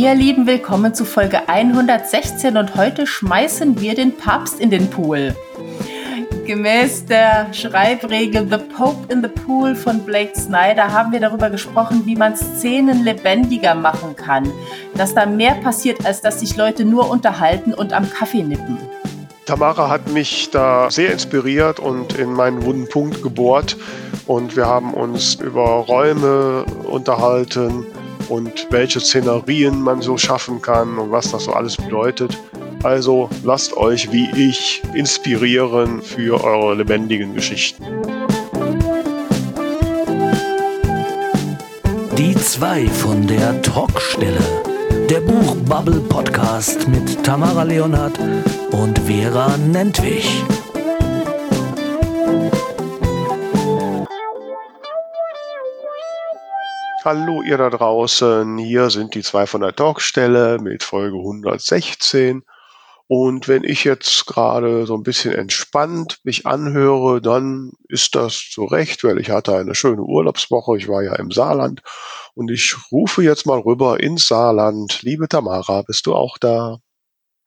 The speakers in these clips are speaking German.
Ihr Lieben, willkommen zu Folge 116 und heute schmeißen wir den Papst in den Pool. Gemäß der Schreibregel The Pope in the Pool von Blake Snyder haben wir darüber gesprochen, wie man Szenen lebendiger machen kann. Dass da mehr passiert, als dass sich Leute nur unterhalten und am Kaffee nippen. Tamara hat mich da sehr inspiriert und in meinen wunden Punkt gebohrt. Und wir haben uns über Räume unterhalten, und welche Szenarien man so schaffen kann und was das so alles bedeutet. Also lasst euch wie ich inspirieren für eure lebendigen Geschichten. Die zwei von der Talkstelle. Der Buchbubble Podcast mit Tamara Leonhardt und Vera Nentwich. Hallo ihr da draußen, hier sind die zwei von der Talkstelle mit Folge 116. Und wenn ich jetzt gerade so ein bisschen entspannt mich anhöre, dann ist das zu Recht, weil ich hatte eine schöne Urlaubswoche. Ich war ja im Saarland und ich rufe jetzt mal rüber ins Saarland. Liebe Tamara, bist du auch da?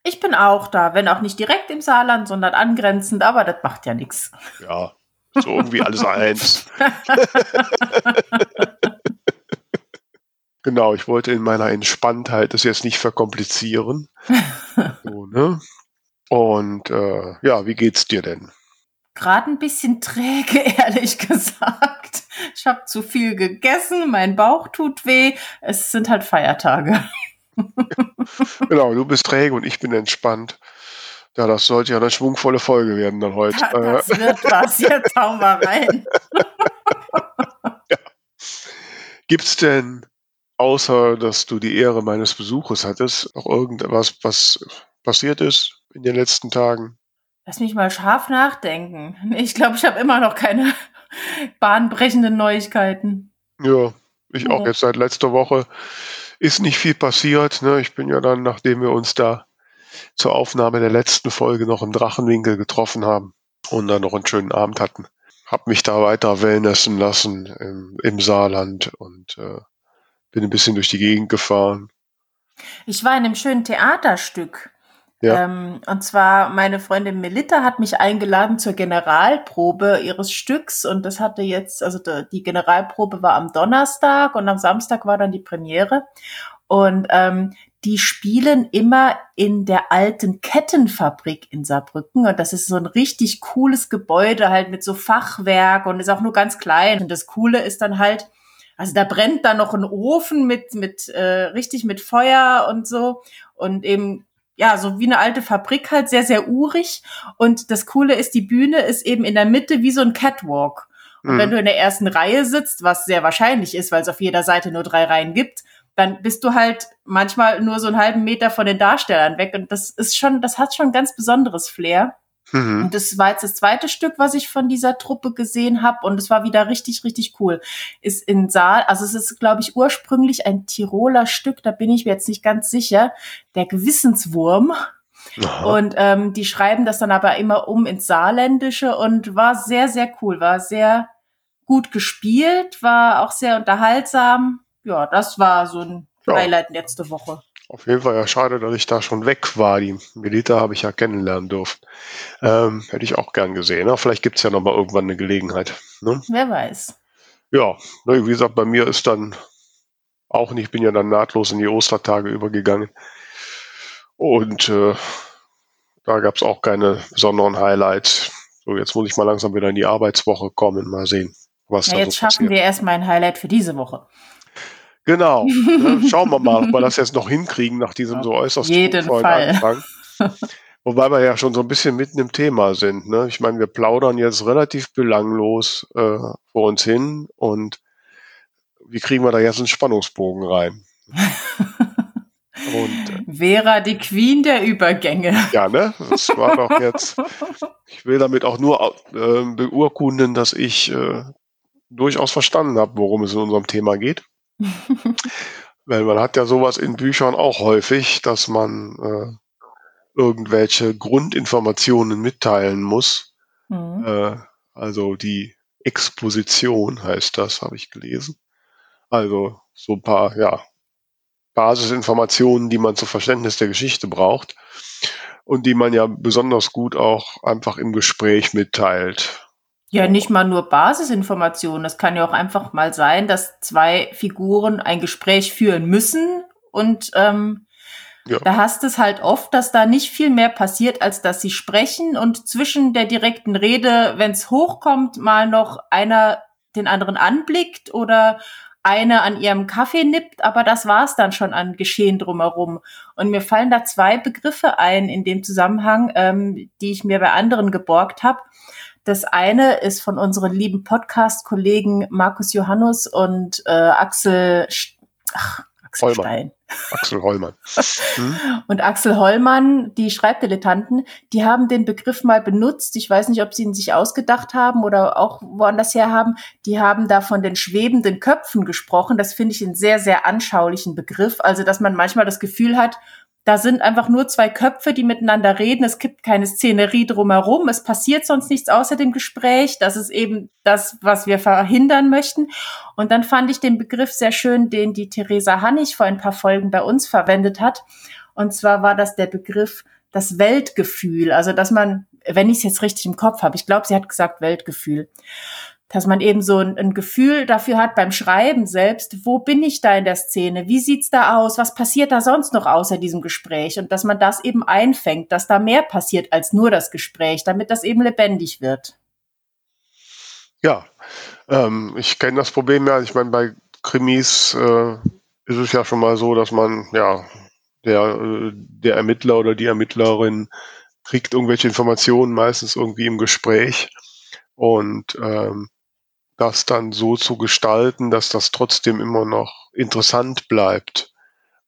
Ich bin auch da, wenn auch nicht direkt im Saarland, sondern angrenzend, aber das macht ja nichts. Ja, so irgendwie alles eins. Genau, ich wollte in meiner Entspanntheit das jetzt nicht verkomplizieren. so, ne? Und äh, ja, wie geht's dir denn? Gerade ein bisschen träge, ehrlich gesagt. Ich habe zu viel gegessen, mein Bauch tut weh. Es sind halt Feiertage. genau, du bist träge und ich bin entspannt. Ja, das sollte ja eine schwungvolle Folge werden dann heute. das wird was, jetzt hauen wir rein. ja. Gibt's denn außer dass du die Ehre meines Besuches hattest, noch irgendwas, was passiert ist in den letzten Tagen? Lass mich mal scharf nachdenken. Ich glaube, ich habe immer noch keine bahnbrechenden Neuigkeiten. Ja, ich auch jetzt seit letzter Woche. Ist nicht viel passiert. Ne? Ich bin ja dann, nachdem wir uns da zur Aufnahme der letzten Folge noch im Drachenwinkel getroffen haben und dann noch einen schönen Abend hatten, habe mich da weiter wellnessen lassen im, im Saarland und äh, bin ein bisschen durch die Gegend gefahren. Ich war in einem schönen Theaterstück. Ja. Ähm, und zwar meine Freundin Melita hat mich eingeladen zur Generalprobe ihres Stücks und das hatte jetzt, also die Generalprobe war am Donnerstag und am Samstag war dann die Premiere. Und ähm, die spielen immer in der alten Kettenfabrik in Saarbrücken. Und das ist so ein richtig cooles Gebäude, halt mit so Fachwerk und ist auch nur ganz klein. Und das Coole ist dann halt, also da brennt da noch ein Ofen mit, mit äh, richtig mit Feuer und so. Und eben, ja, so wie eine alte Fabrik halt, sehr, sehr urig. Und das Coole ist, die Bühne ist eben in der Mitte wie so ein Catwalk. Und mhm. wenn du in der ersten Reihe sitzt, was sehr wahrscheinlich ist, weil es auf jeder Seite nur drei Reihen gibt, dann bist du halt manchmal nur so einen halben Meter von den Darstellern weg. Und das ist schon, das hat schon ein ganz besonderes Flair. Mhm. Und das war jetzt das zweite Stück, was ich von dieser Truppe gesehen habe. Und es war wieder richtig, richtig cool. Ist in Saal, also es ist, glaube ich, ursprünglich ein Tiroler Stück, da bin ich mir jetzt nicht ganz sicher. Der Gewissenswurm. Aha. Und ähm, die schreiben das dann aber immer um ins Saarländische und war sehr, sehr cool, war sehr gut gespielt, war auch sehr unterhaltsam. Ja, das war so ein ja. Highlight letzte Woche. Auf jeden Fall ja schade, dass ich da schon weg war. Die Melita habe ich ja kennenlernen dürfen. Ähm, hätte ich auch gern gesehen. Aber vielleicht gibt es ja noch mal irgendwann eine Gelegenheit. Ne? Wer weiß. Ja, ne, wie gesagt, bei mir ist dann auch nicht, ich bin ja dann nahtlos in die Ostertage übergegangen. Und äh, da gab es auch keine besonderen Highlights. So, jetzt muss ich mal langsam wieder in die Arbeitswoche kommen. Mal sehen, was ja, da jetzt so schaffen wir erstmal ein Highlight für diese Woche. Genau. Ne? Schauen wir mal, ob wir das jetzt noch hinkriegen nach diesem so äußerst jeden Fall. Anfang. Wobei wir ja schon so ein bisschen mitten im Thema sind. Ne? Ich meine, wir plaudern jetzt relativ belanglos äh, vor uns hin und wie kriegen wir da jetzt einen Spannungsbogen rein? Und, äh, Vera, die Queen der Übergänge. Ja, ne? Das war doch jetzt. Ich will damit auch nur äh, beurkunden, dass ich äh, durchaus verstanden habe, worum es in unserem Thema geht. Weil man hat ja sowas in Büchern auch häufig, dass man äh, irgendwelche Grundinformationen mitteilen muss. Mhm. Äh, also die Exposition heißt das, habe ich gelesen. Also so ein paar, ja, Basisinformationen, die man zum Verständnis der Geschichte braucht und die man ja besonders gut auch einfach im Gespräch mitteilt. Ja, nicht mal nur Basisinformationen. Es kann ja auch einfach mal sein, dass zwei Figuren ein Gespräch führen müssen und ähm, ja. da hast es halt oft, dass da nicht viel mehr passiert, als dass sie sprechen und zwischen der direkten Rede, wenn es hochkommt, mal noch einer den anderen anblickt oder eine an ihrem Kaffee nippt, aber das war's dann schon an Geschehen drumherum. Und mir fallen da zwei Begriffe ein in dem Zusammenhang, ähm, die ich mir bei anderen geborgt habe. Das eine ist von unseren lieben Podcast-Kollegen Markus Johannes und äh, Axel, ach, Axel Holmann. Stein. Axel Hollmann. Hm? Und Axel Hollmann, die Schreibdilettanten, die haben den Begriff mal benutzt. Ich weiß nicht, ob sie ihn sich ausgedacht haben oder auch woanders her haben. Die haben da von den schwebenden Köpfen gesprochen. Das finde ich einen sehr, sehr anschaulichen Begriff. Also, dass man manchmal das Gefühl hat, da sind einfach nur zwei Köpfe, die miteinander reden. Es gibt keine Szenerie drumherum. Es passiert sonst nichts außer dem Gespräch. Das ist eben das, was wir verhindern möchten. Und dann fand ich den Begriff sehr schön, den die Theresa Hannig vor ein paar Folgen bei uns verwendet hat. Und zwar war das der Begriff das Weltgefühl. Also, dass man, wenn ich es jetzt richtig im Kopf habe, ich glaube, sie hat gesagt Weltgefühl dass man eben so ein, ein, Gefühl dafür hat beim Schreiben selbst, wo bin ich da in der Szene, wie sieht's da aus, was passiert da sonst noch außer diesem Gespräch und dass man das eben einfängt, dass da mehr passiert als nur das Gespräch, damit das eben lebendig wird. Ja, ähm, ich kenne das Problem ja, ich meine, bei Krimis äh, ist es ja schon mal so, dass man, ja, der, äh, der Ermittler oder die Ermittlerin kriegt irgendwelche Informationen, meistens irgendwie im Gespräch. Und ähm, das dann so zu gestalten, dass das trotzdem immer noch interessant bleibt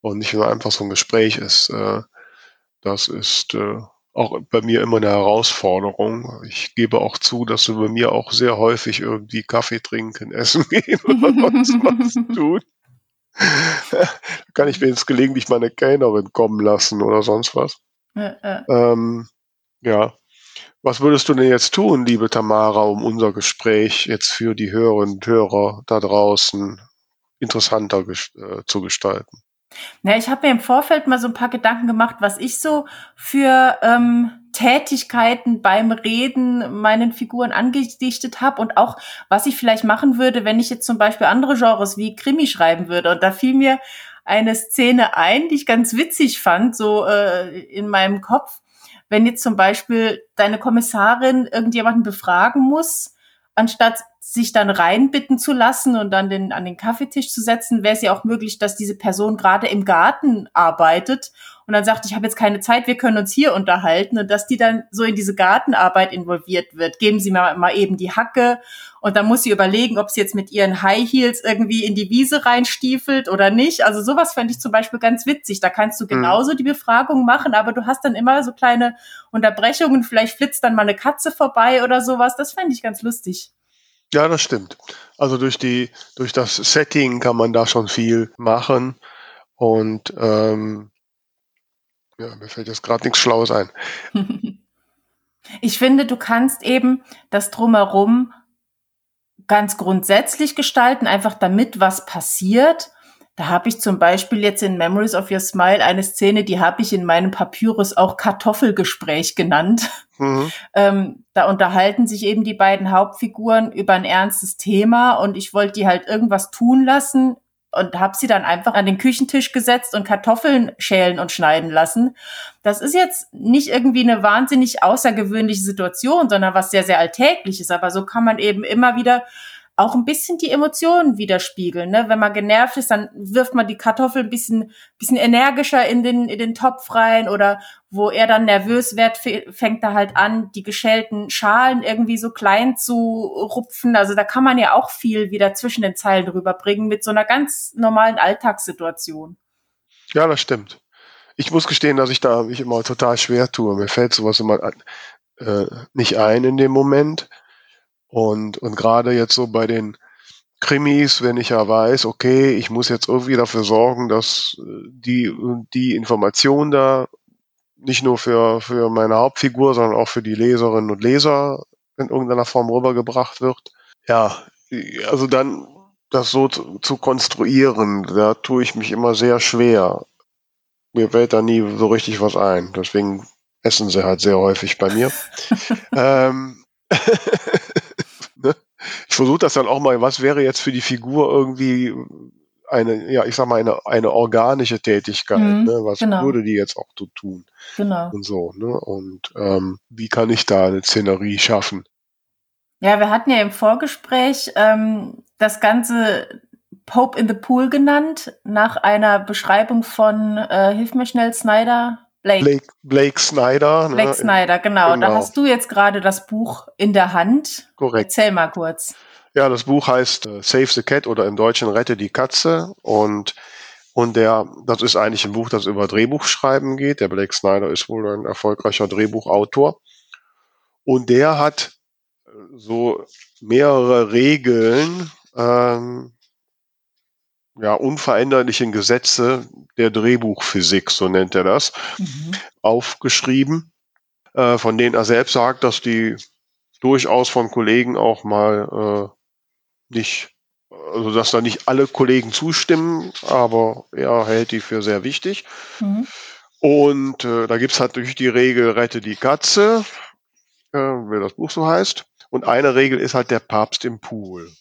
und nicht nur einfach so ein Gespräch ist. Äh, das ist äh, auch bei mir immer eine Herausforderung. Ich gebe auch zu, dass wir bei mir auch sehr häufig irgendwie Kaffee trinken, essen gehen oder sonst was tun. da kann ich wenigstens gelegentlich meine Kellnerin kommen lassen oder sonst was. Ja, ja. Ähm, ja. Was würdest du denn jetzt tun, liebe Tamara, um unser Gespräch jetzt für die Hörerinnen und Hörer da draußen interessanter äh, zu gestalten? Ja, ich habe mir im Vorfeld mal so ein paar Gedanken gemacht, was ich so für ähm, Tätigkeiten beim Reden meinen Figuren angedichtet habe und auch, was ich vielleicht machen würde, wenn ich jetzt zum Beispiel andere Genres wie Krimi schreiben würde. Und da fiel mir eine Szene ein, die ich ganz witzig fand, so äh, in meinem Kopf wenn jetzt zum Beispiel deine Kommissarin irgendjemanden befragen muss, anstatt sich dann reinbitten zu lassen und dann den, an den Kaffeetisch zu setzen, wäre es ja auch möglich, dass diese Person gerade im Garten arbeitet und dann sagt, ich habe jetzt keine Zeit, wir können uns hier unterhalten und dass die dann so in diese Gartenarbeit involviert wird. Geben Sie mal, mal eben die Hacke und dann muss sie überlegen, ob sie jetzt mit ihren High Heels irgendwie in die Wiese reinstiefelt oder nicht. Also sowas fände ich zum Beispiel ganz witzig. Da kannst du mhm. genauso die Befragung machen, aber du hast dann immer so kleine Unterbrechungen. Vielleicht flitzt dann mal eine Katze vorbei oder sowas. Das fände ich ganz lustig. Ja, das stimmt. Also durch die, durch das Setting kann man da schon viel machen. Und ähm, ja, mir fällt jetzt gerade nichts Schlaues ein. Ich finde, du kannst eben das drumherum ganz grundsätzlich gestalten, einfach damit was passiert. Da habe ich zum Beispiel jetzt in Memories of Your Smile eine Szene, die habe ich in meinem Papyrus auch Kartoffelgespräch genannt. Mhm. Ähm, da unterhalten sich eben die beiden Hauptfiguren über ein ernstes Thema und ich wollte die halt irgendwas tun lassen, und habe sie dann einfach an den Küchentisch gesetzt und Kartoffeln schälen und schneiden lassen. Das ist jetzt nicht irgendwie eine wahnsinnig außergewöhnliche Situation, sondern was sehr, sehr alltägliches. Aber so kann man eben immer wieder auch ein bisschen die Emotionen widerspiegeln. Ne? Wenn man genervt ist, dann wirft man die Kartoffel ein bisschen, bisschen energischer in den, in den Topf rein oder wo er dann nervös wird, fängt er halt an, die geschälten Schalen irgendwie so klein zu rupfen. Also da kann man ja auch viel wieder zwischen den Zeilen rüberbringen mit so einer ganz normalen Alltagssituation. Ja, das stimmt. Ich muss gestehen, dass ich da mich immer total schwer tue. Mir fällt sowas immer äh, nicht ein in dem Moment. Und, und gerade jetzt so bei den Krimis, wenn ich ja weiß, okay, ich muss jetzt irgendwie dafür sorgen, dass äh, die, die Information da nicht nur für, für meine Hauptfigur, sondern auch für die Leserinnen und Leser in irgendeiner Form rübergebracht wird. Ja, also dann, das so zu, zu konstruieren, da tue ich mich immer sehr schwer. Mir fällt da nie so richtig was ein. Deswegen essen sie halt sehr häufig bei mir. ähm, versuche das dann auch mal, was wäre jetzt für die Figur irgendwie eine, ja, ich sag mal, eine, eine organische Tätigkeit, mhm, ne? Was genau. würde die jetzt auch so tun? Genau. Und so, ne? Und ähm, wie kann ich da eine Szenerie schaffen? Ja, wir hatten ja im Vorgespräch ähm, das Ganze Pope in the Pool genannt, nach einer Beschreibung von, äh, hilf mir schnell, Snyder. Blake. Blake, Blake Snyder. Ne? Blake Snyder, genau. genau. Da hast du jetzt gerade das Buch in der Hand. Korrekt. Erzähl mal kurz. Ja, das Buch heißt äh, Save the Cat oder im Deutschen Rette die Katze und und der, das ist eigentlich ein Buch, das über Drehbuchschreiben geht. Der Blake Snyder ist wohl ein erfolgreicher Drehbuchautor. Und der hat äh, so mehrere Regeln, ähm, ja, unveränderlichen Gesetze der Drehbuchphysik, so nennt er das, mhm. aufgeschrieben, äh, von denen er selbst sagt, dass die durchaus von Kollegen auch mal äh, nicht, also dass da nicht alle Kollegen zustimmen, aber er hält die für sehr wichtig. Mhm. Und äh, da gibt's halt durch die Regel Rette die Katze, äh, wie das Buch so heißt. Und eine Regel ist halt der Papst im Pool.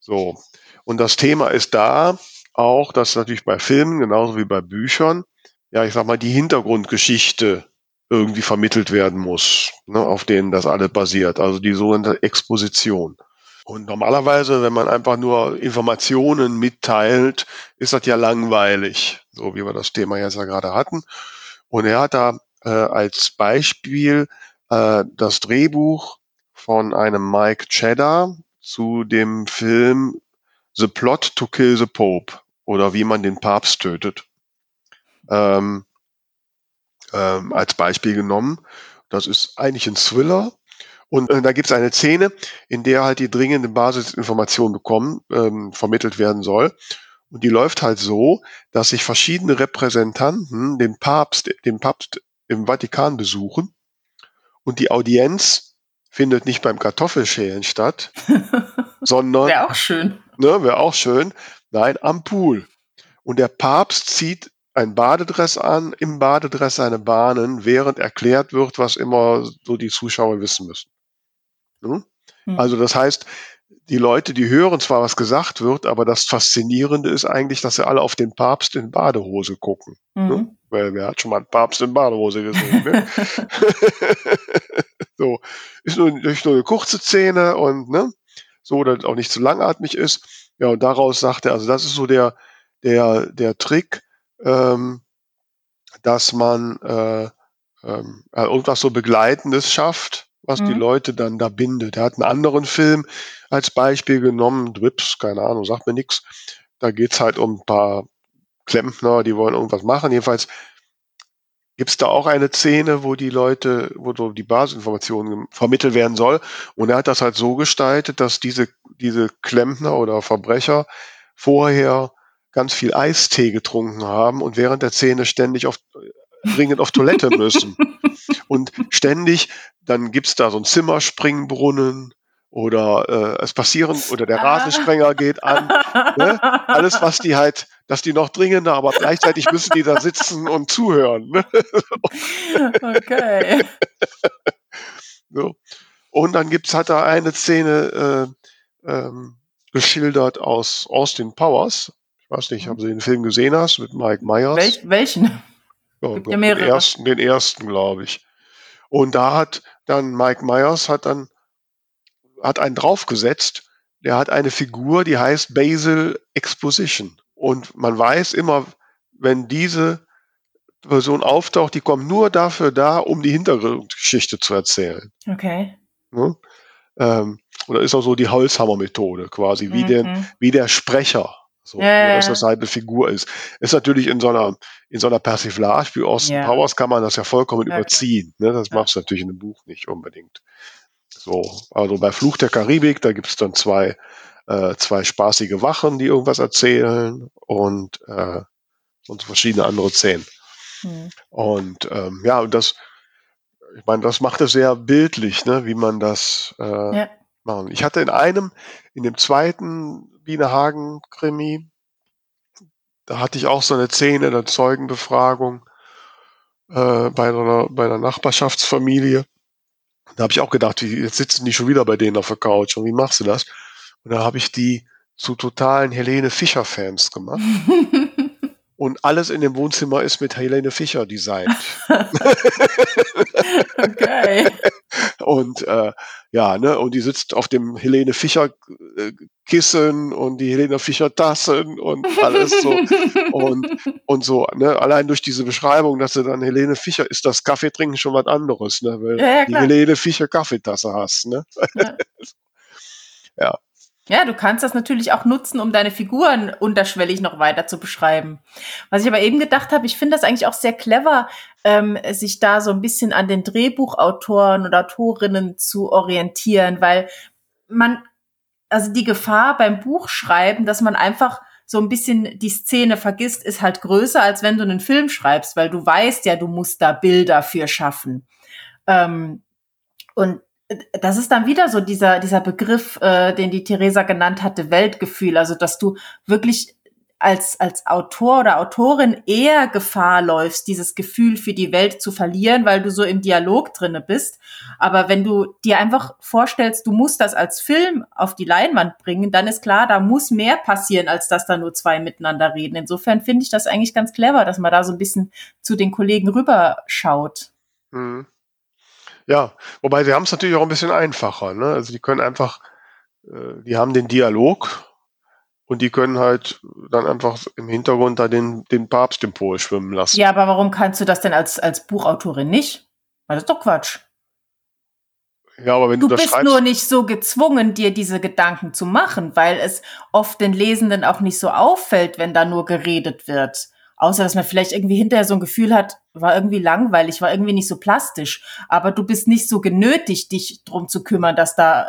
So. Und das Thema ist da auch, dass natürlich bei Filmen, genauso wie bei Büchern, ja, ich sag mal, die Hintergrundgeschichte irgendwie vermittelt werden muss, ne, auf denen das alle basiert. Also die sogenannte Exposition. Und normalerweise, wenn man einfach nur Informationen mitteilt, ist das ja langweilig, so wie wir das Thema jetzt ja gerade hatten. Und er hat da äh, als Beispiel äh, das Drehbuch von einem Mike Cheddar zu dem Film The Plot to Kill the Pope oder wie man den Papst tötet. Ähm, ähm, als Beispiel genommen. Das ist eigentlich ein Thriller. Und äh, da gibt es eine Szene, in der halt die dringende Basisinformation bekommen, ähm, vermittelt werden soll. Und die läuft halt so, dass sich verschiedene Repräsentanten den Papst, den Papst im Vatikan besuchen. Und die Audienz findet nicht beim Kartoffelschälen statt, sondern. Wäre auch schön. Ne, Wäre auch schön. Nein, am Pool. Und der Papst zieht ein Badedress an, im Badedress seine Bahnen, während erklärt wird, was immer so die Zuschauer wissen müssen. Hm? Hm. Also das heißt, die Leute, die hören zwar, was gesagt wird, aber das Faszinierende ist eigentlich, dass sie alle auf den Papst in Badehose gucken. Ne? Mhm. Ne? Weil wer hat schon mal einen Papst in Badehose gesehen? Ne? so, ist nur, durch nur eine kurze Szene und ne, so, dass auch nicht zu langatmig ist. Ja, und daraus sagt er, also das ist so der, der, der Trick, ähm, dass man äh, ähm, irgendwas so Begleitendes schafft, was mhm. die Leute dann da bindet. Er hat einen anderen Film als Beispiel genommen, Drips, keine Ahnung, sagt mir nichts. Da geht's halt um ein paar Klempner, die wollen irgendwas machen. Jedenfalls gibt's da auch eine Szene, wo die Leute, wo so die Basisinformationen vermittelt werden soll. Und er hat das halt so gestaltet, dass diese, diese Klempner oder Verbrecher vorher ganz viel Eistee getrunken haben und während der Szene ständig auf, dringend auf Toilette müssen. und ständig, dann gibt's da so einen Zimmerspringbrunnen oder äh, es passieren oder der Rasensprenger geht an. Ne? Alles, was die halt, dass die noch dringender, aber gleichzeitig müssen die da sitzen und zuhören. Ne? okay. so. Und dann gibt's hat da eine Szene äh, ähm, geschildert aus Austin Powers, weiß nicht, ob du den Film gesehen hast mit Mike Myers. Welch, welchen? Oh, Gott, den ersten, den ersten, glaube ich. Und da hat dann Mike Myers hat dann hat einen draufgesetzt. Der hat eine Figur, die heißt Basil Exposition. Und man weiß immer, wenn diese Person auftaucht, die kommt nur dafür da, um die Hintergrundgeschichte zu erzählen. Okay. Ne? Ähm, oder ist auch so die Holzhammer-Methode quasi, wie, mhm. der, wie der Sprecher so, ja, dass das halbe Figur ist. Ist natürlich in so einer, in so einer Persiflage wie Austin ja. Powers kann man das ja vollkommen ja, überziehen. Ne? Das ja. machst du natürlich in einem Buch nicht unbedingt. So, also bei Fluch der Karibik, da gibt es dann zwei, äh, zwei spaßige Wachen, die irgendwas erzählen und, äh, und verschiedene andere Szenen. Mhm. Und ähm, ja, und das, ich meine, das macht es sehr bildlich, ne, wie man das, äh, machen. Ich hatte in einem, in dem zweiten Biene Hagen Krimi, da hatte ich auch so eine Szene der Zeugenbefragung äh, bei, einer, bei einer Nachbarschaftsfamilie. Da habe ich auch gedacht, wie, jetzt sitzen die schon wieder bei denen auf der Couch und wie machst du das? Und da habe ich die zu totalen Helene Fischer-Fans gemacht. und alles in dem Wohnzimmer ist mit Helene Fischer designt. okay. Und äh, ja, ne, und die sitzt auf dem Helene Fischer äh, Kissen und die Helene Fischer Tassen und alles so und und so, ne, allein durch diese Beschreibung, dass du dann Helene Fischer ist das Kaffee trinken schon was anderes, ne, weil ja, ja, die Helene Fischer Kaffeetasse hast, ne? Ja. ja. Ja, du kannst das natürlich auch nutzen, um deine Figuren unterschwellig noch weiter zu beschreiben. Was ich aber eben gedacht habe, ich finde das eigentlich auch sehr clever, ähm, sich da so ein bisschen an den Drehbuchautoren oder Autorinnen zu orientieren, weil man, also die Gefahr beim Buchschreiben, dass man einfach so ein bisschen die Szene vergisst, ist halt größer, als wenn du einen Film schreibst, weil du weißt ja, du musst da Bilder für schaffen. Ähm, und das ist dann wieder so dieser, dieser Begriff, äh, den die Theresa genannt hatte, Weltgefühl. Also, dass du wirklich als, als Autor oder Autorin eher Gefahr läufst, dieses Gefühl für die Welt zu verlieren, weil du so im Dialog drinne bist. Aber wenn du dir einfach vorstellst, du musst das als Film auf die Leinwand bringen, dann ist klar, da muss mehr passieren, als dass da nur zwei miteinander reden. Insofern finde ich das eigentlich ganz clever, dass man da so ein bisschen zu den Kollegen rüberschaut. Mhm. Ja, wobei sie haben es natürlich auch ein bisschen einfacher. Ne? Also die können einfach, äh, die haben den Dialog und die können halt dann einfach im Hintergrund da den, den Papst im Pol schwimmen lassen. Ja, aber warum kannst du das denn als, als Buchautorin nicht? Weil das ist doch Quatsch. Ja, aber wenn du, du bist schreibst, nur nicht so gezwungen, dir diese Gedanken zu machen, weil es oft den Lesenden auch nicht so auffällt, wenn da nur geredet wird. Außer, dass man vielleicht irgendwie hinterher so ein Gefühl hat, war irgendwie langweilig, war irgendwie nicht so plastisch. Aber du bist nicht so genötigt, dich drum zu kümmern, dass da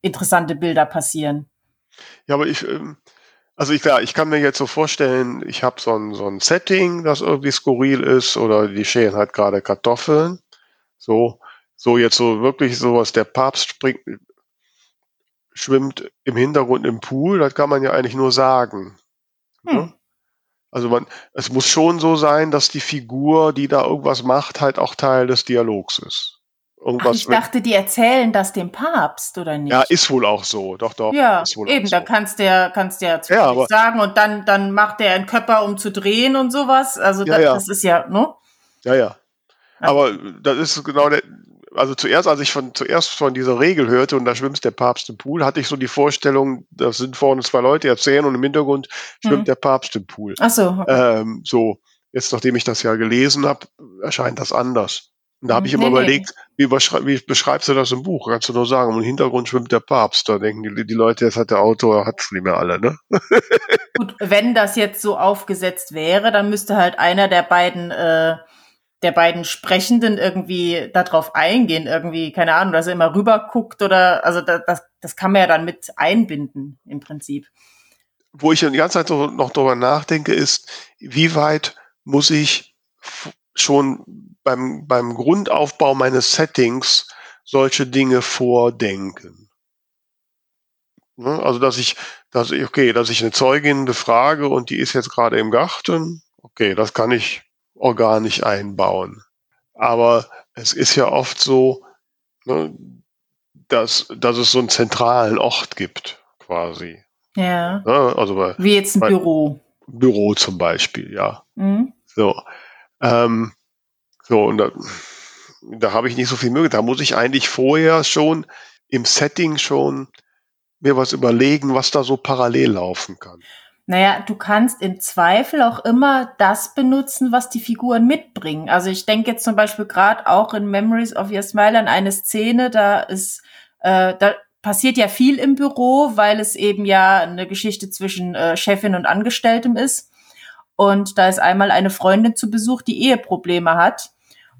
interessante Bilder passieren. Ja, aber ich, ähm, also ich, ja, ich kann mir jetzt so vorstellen, ich habe so ein, so ein Setting, das irgendwie skurril ist, oder die schälen halt gerade Kartoffeln. So, so jetzt so wirklich sowas, der Papst springt, schwimmt im Hintergrund im Pool, das kann man ja eigentlich nur sagen. Hm. Ne? Also man, es muss schon so sein, dass die Figur, die da irgendwas macht, halt auch Teil des Dialogs ist. Irgendwas Ach, ich dachte, die erzählen das dem Papst, oder nicht? Ja, ist wohl auch so. Doch, doch. Ja, eben, so. da kannst du kannst ja, ja aber, sagen und dann, dann macht der einen Körper, um zu drehen und sowas. Also ja, das, ja. das ist ja, ne? Ja, ja. Aber das ist genau der, also zuerst, als ich von, zuerst von dieser Regel hörte und da schwimmt der Papst im Pool, hatte ich so die Vorstellung, das sind vorne zwei Leute erzählen und im Hintergrund schwimmt mhm. der Papst im Pool. Ach so. Okay. Ähm, so, jetzt nachdem ich das ja gelesen habe, erscheint das anders. Und da habe ich immer nee, überlegt, wie, wie, beschreibst du das im Buch? Kannst du nur sagen, im Hintergrund schwimmt der Papst. Da denken die, die Leute, jetzt hat der Autor, hat es nicht mehr alle, ne? Gut, wenn das jetzt so aufgesetzt wäre, dann müsste halt einer der beiden äh, der beiden Sprechenden irgendwie darauf eingehen, irgendwie, keine Ahnung, dass er immer rüber guckt oder, also das, das, das kann man ja dann mit einbinden im Prinzip. Wo ich die ganze Zeit noch drüber nachdenke, ist, wie weit muss ich schon beim, beim Grundaufbau meines Settings solche Dinge vordenken? Ne? Also, dass ich, dass ich, okay, dass ich eine Zeugin befrage und die ist jetzt gerade im Garten, okay, das kann ich organisch einbauen. Aber es ist ja oft so, ne, dass, dass es so einen zentralen Ort gibt, quasi. Ja. Ne, also bei, Wie jetzt ein Büro. Büro zum Beispiel, ja. Mhm. So. Ähm, so, und da, da habe ich nicht so viel Möglichkeit. Da muss ich eigentlich vorher schon im Setting schon mir was überlegen, was da so parallel laufen kann. Naja, du kannst im Zweifel auch immer das benutzen, was die Figuren mitbringen. Also ich denke jetzt zum Beispiel gerade auch in Memories of Your Smile an eine Szene, da ist, äh, da passiert ja viel im Büro, weil es eben ja eine Geschichte zwischen äh, Chefin und Angestelltem ist. Und da ist einmal eine Freundin zu Besuch, die Eheprobleme hat.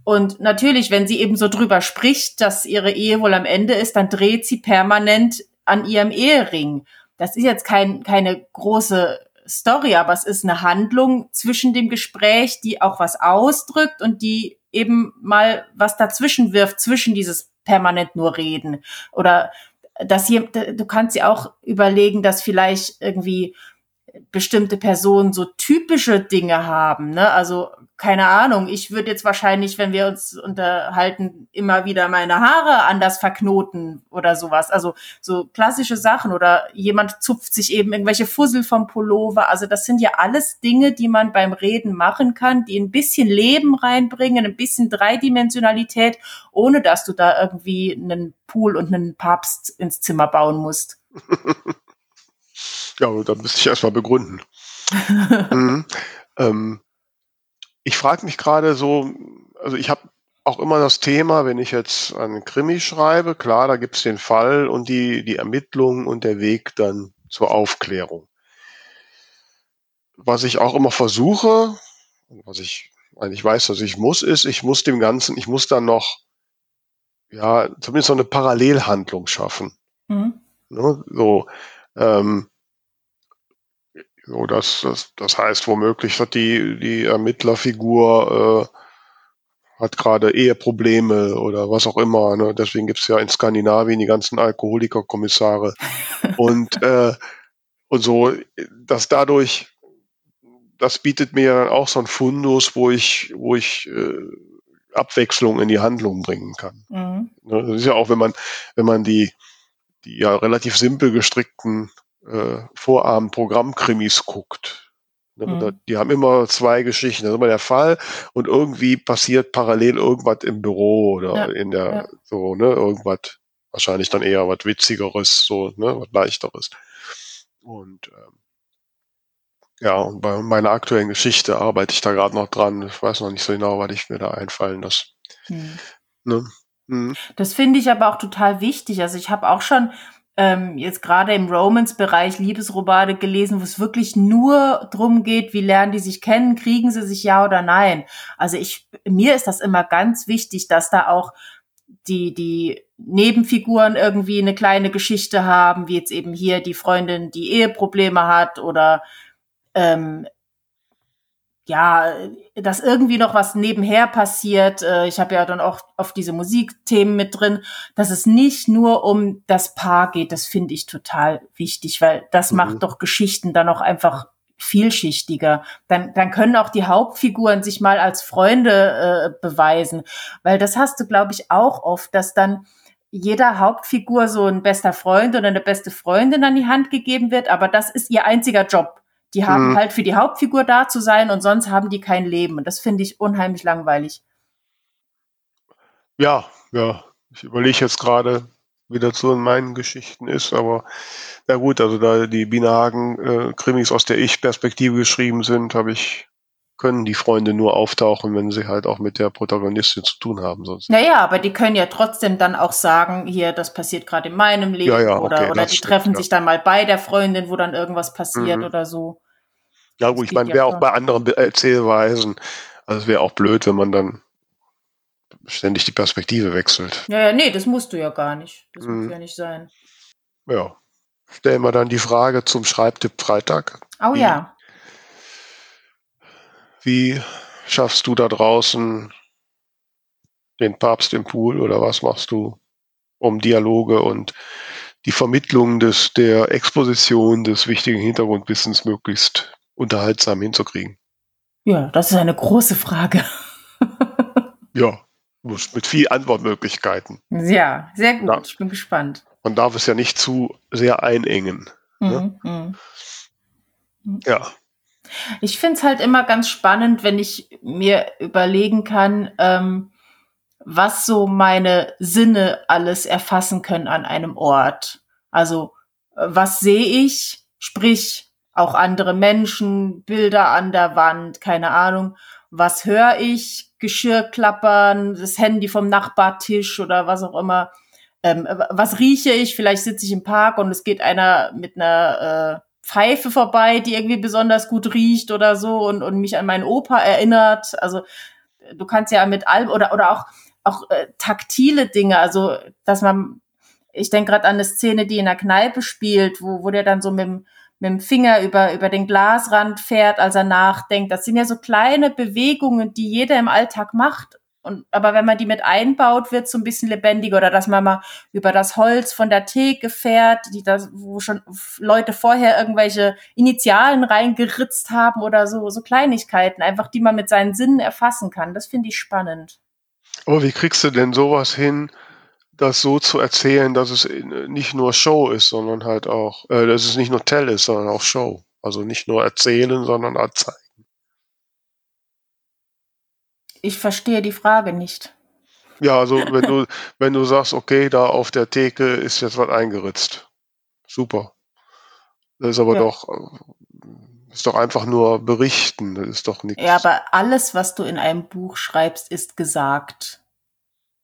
Und natürlich, wenn sie eben so drüber spricht, dass ihre Ehe wohl am Ende ist, dann dreht sie permanent an ihrem Ehering das ist jetzt kein, keine große Story, aber es ist eine Handlung zwischen dem Gespräch, die auch was ausdrückt und die eben mal was dazwischen wirft, zwischen dieses permanent nur reden. Oder dass hier, du kannst dir auch überlegen, dass vielleicht irgendwie bestimmte Personen so typische Dinge haben, ne? Also keine Ahnung, ich würde jetzt wahrscheinlich, wenn wir uns unterhalten, immer wieder meine Haare anders verknoten oder sowas. Also so klassische Sachen oder jemand zupft sich eben irgendwelche Fussel vom Pullover. Also das sind ja alles Dinge, die man beim Reden machen kann, die ein bisschen Leben reinbringen, ein bisschen Dreidimensionalität, ohne dass du da irgendwie einen Pool und einen Papst ins Zimmer bauen musst. Ja, da müsste ich erstmal begründen. mhm. ähm, ich frage mich gerade so, also ich habe auch immer das Thema, wenn ich jetzt einen Krimi schreibe, klar, da gibt es den Fall und die, die Ermittlung und der Weg dann zur Aufklärung. Was ich auch immer versuche, was ich eigentlich weiß, dass ich muss, ist, ich muss dem Ganzen, ich muss dann noch, ja, zumindest so eine Parallelhandlung schaffen. Mhm. Ne, so, ähm, so, das, das, das heißt, womöglich hat die, die Ermittlerfigur äh, hat gerade Eheprobleme oder was auch immer. Ne? Deswegen gibt's ja in Skandinavien die ganzen Alkoholikerkommissare. und, äh, und so, dass dadurch, das bietet mir dann auch so ein Fundus, wo ich, wo ich äh, Abwechslung in die Handlung bringen kann. Mhm. Ne? Das ist ja auch, wenn man, wenn man die, die ja relativ simpel gestrickten äh, Vorabend-Programmkrimis guckt. Ne, mhm. Die haben immer zwei Geschichten. Das ist immer der Fall und irgendwie passiert parallel irgendwas im Büro oder ja. in der, ja. so, ne, irgendwas, wahrscheinlich dann eher was Witzigeres, so, ne, was Leichteres. Und ähm, ja, und bei meiner aktuellen Geschichte arbeite ich da gerade noch dran. Ich weiß noch nicht so genau, was ich mir da einfallen lasse. Mhm. Ne? Mhm. Das finde ich aber auch total wichtig. Also ich habe auch schon ähm, jetzt gerade im Romance-Bereich Liebesromane gelesen, wo es wirklich nur drum geht, wie lernen die sich kennen, kriegen sie sich ja oder nein. Also ich, mir ist das immer ganz wichtig, dass da auch die, die Nebenfiguren irgendwie eine kleine Geschichte haben, wie jetzt eben hier die Freundin, die Eheprobleme hat oder ähm, ja, dass irgendwie noch was nebenher passiert. Äh, ich habe ja dann auch auf diese Musikthemen mit drin, dass es nicht nur um das Paar geht. Das finde ich total wichtig, weil das mhm. macht doch Geschichten dann auch einfach vielschichtiger. Dann, dann können auch die Hauptfiguren sich mal als Freunde äh, beweisen, weil das hast du, glaube ich, auch oft, dass dann jeder Hauptfigur so ein bester Freund oder eine beste Freundin an die Hand gegeben wird, aber das ist ihr einziger Job. Die haben mhm. halt für die Hauptfigur da zu sein und sonst haben die kein Leben. Und das finde ich unheimlich langweilig. Ja, ja. Ich überlege jetzt gerade, wie das so in meinen Geschichten ist, aber na gut, also da die Bienenhagen-Krimis äh, aus der Ich-Perspektive geschrieben sind, habe ich können die Freunde nur auftauchen, wenn sie halt auch mit der Protagonistin zu tun haben. Sonst. Naja, aber die können ja trotzdem dann auch sagen, hier, das passiert gerade in meinem Leben. Ja, ja, okay, oder oder die stimmt, treffen ja. sich dann mal bei der Freundin, wo dann irgendwas passiert mhm. oder so. Ja gut, ich meine, wäre auch bei anderen Erzählweisen, also es wäre auch blöd, wenn man dann ständig die Perspektive wechselt. Ja, ja, nee, das musst du ja gar nicht. Das mhm. muss ja nicht sein. Ja. Stellen wir dann die Frage zum Schreibtipp Freitag. Oh ja. Wie schaffst du da draußen den Papst im Pool oder was machst du, um Dialoge und die Vermittlung des, der Exposition des wichtigen Hintergrundwissens möglichst unterhaltsam hinzukriegen? Ja, das ist eine große Frage. ja, mit viel Antwortmöglichkeiten. Ja, sehr gut. Na, ich bin gespannt. Man darf es ja nicht zu sehr einengen. Ne? Mhm, mhm. Ja. Ich finde es halt immer ganz spannend, wenn ich mir überlegen kann, ähm, was so meine Sinne alles erfassen können an einem Ort. Also äh, was sehe ich, sprich auch andere Menschen, Bilder an der Wand, keine Ahnung. Was höre ich? Geschirr klappern, das Handy vom Nachbartisch oder was auch immer. Ähm, was rieche ich? Vielleicht sitze ich im Park und es geht einer mit einer äh, Pfeife vorbei, die irgendwie besonders gut riecht oder so und, und mich an meinen Opa erinnert. Also du kannst ja mit allem oder oder auch auch äh, taktile Dinge, also dass man ich denke gerade an eine Szene, die in der Kneipe spielt, wo, wo der dann so mit dem, mit dem Finger über, über den Glasrand fährt, als er nachdenkt. Das sind ja so kleine Bewegungen, die jeder im Alltag macht. Und, aber wenn man die mit einbaut, wird es so ein bisschen lebendiger oder dass man mal über das Holz von der Theke fährt, die das, wo schon Leute vorher irgendwelche Initialen reingeritzt haben oder so, so Kleinigkeiten, einfach die man mit seinen Sinnen erfassen kann. Das finde ich spannend. Aber wie kriegst du denn sowas hin, das so zu erzählen, dass es nicht nur Show ist, sondern halt auch, äh, dass es nicht nur Tell ist, sondern auch Show. Also nicht nur erzählen, sondern auch zeigen. Ich verstehe die Frage nicht. Ja, also wenn du, wenn du sagst, okay, da auf der Theke ist jetzt was eingeritzt. Super. Das ist aber ja. doch, ist doch einfach nur berichten, das ist doch nichts. Ja, aber alles, was du in einem Buch schreibst, ist gesagt.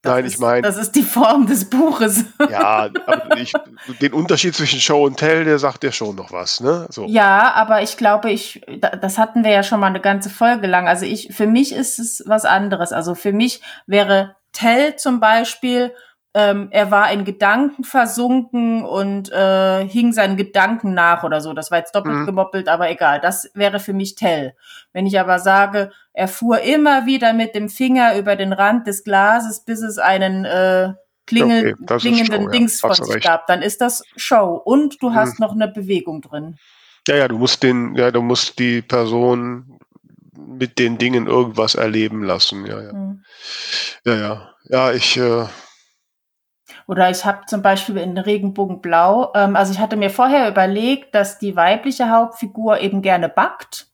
Das Nein, ist, ich meine. Das ist die Form des Buches. Ja, ich, den Unterschied zwischen Show und Tell, der sagt ja schon noch was, ne? So. Ja, aber ich glaube, ich, das hatten wir ja schon mal eine ganze Folge lang. Also ich, für mich ist es was anderes. Also für mich wäre Tell zum Beispiel ähm, er war in Gedanken versunken und äh, hing seinen Gedanken nach oder so. Das war jetzt doppelt mhm. gemoppelt, aber egal. Das wäre für mich Tell. Wenn ich aber sage, er fuhr immer wieder mit dem Finger über den Rand des Glases, bis es einen äh, klingel okay, klingenden Show, Dings ja, von sich gab, dann ist das Show. Und du hast mhm. noch eine Bewegung drin. Ja, ja, du musst den, ja, du musst die Person mit den Dingen irgendwas erleben lassen. Ja, ja. Mhm. Ja, ja. Ja, ich, äh, oder ich habe zum Beispiel in Regenbogenblau, ähm, also ich hatte mir vorher überlegt, dass die weibliche Hauptfigur eben gerne backt.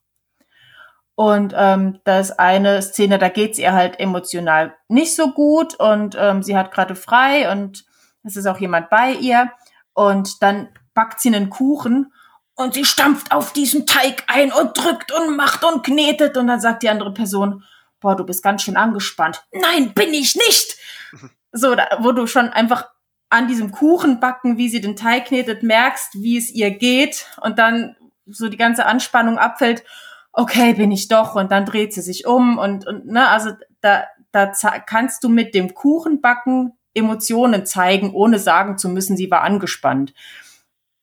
Und ähm, da ist eine Szene, da geht's ihr halt emotional nicht so gut und ähm, sie hat gerade frei und es ist auch jemand bei ihr. Und dann backt sie einen Kuchen und sie stampft auf diesen Teig ein und drückt und macht und knetet. Und dann sagt die andere Person, boah, du bist ganz schön angespannt. Nein, bin ich nicht. So, da, wo du schon einfach an diesem Kuchenbacken, wie sie den Teig knetet, merkst, wie es ihr geht und dann so die ganze Anspannung abfällt. Okay, bin ich doch und dann dreht sie sich um und, und ne, also da, da kannst du mit dem Kuchenbacken Emotionen zeigen, ohne sagen zu müssen, sie war angespannt.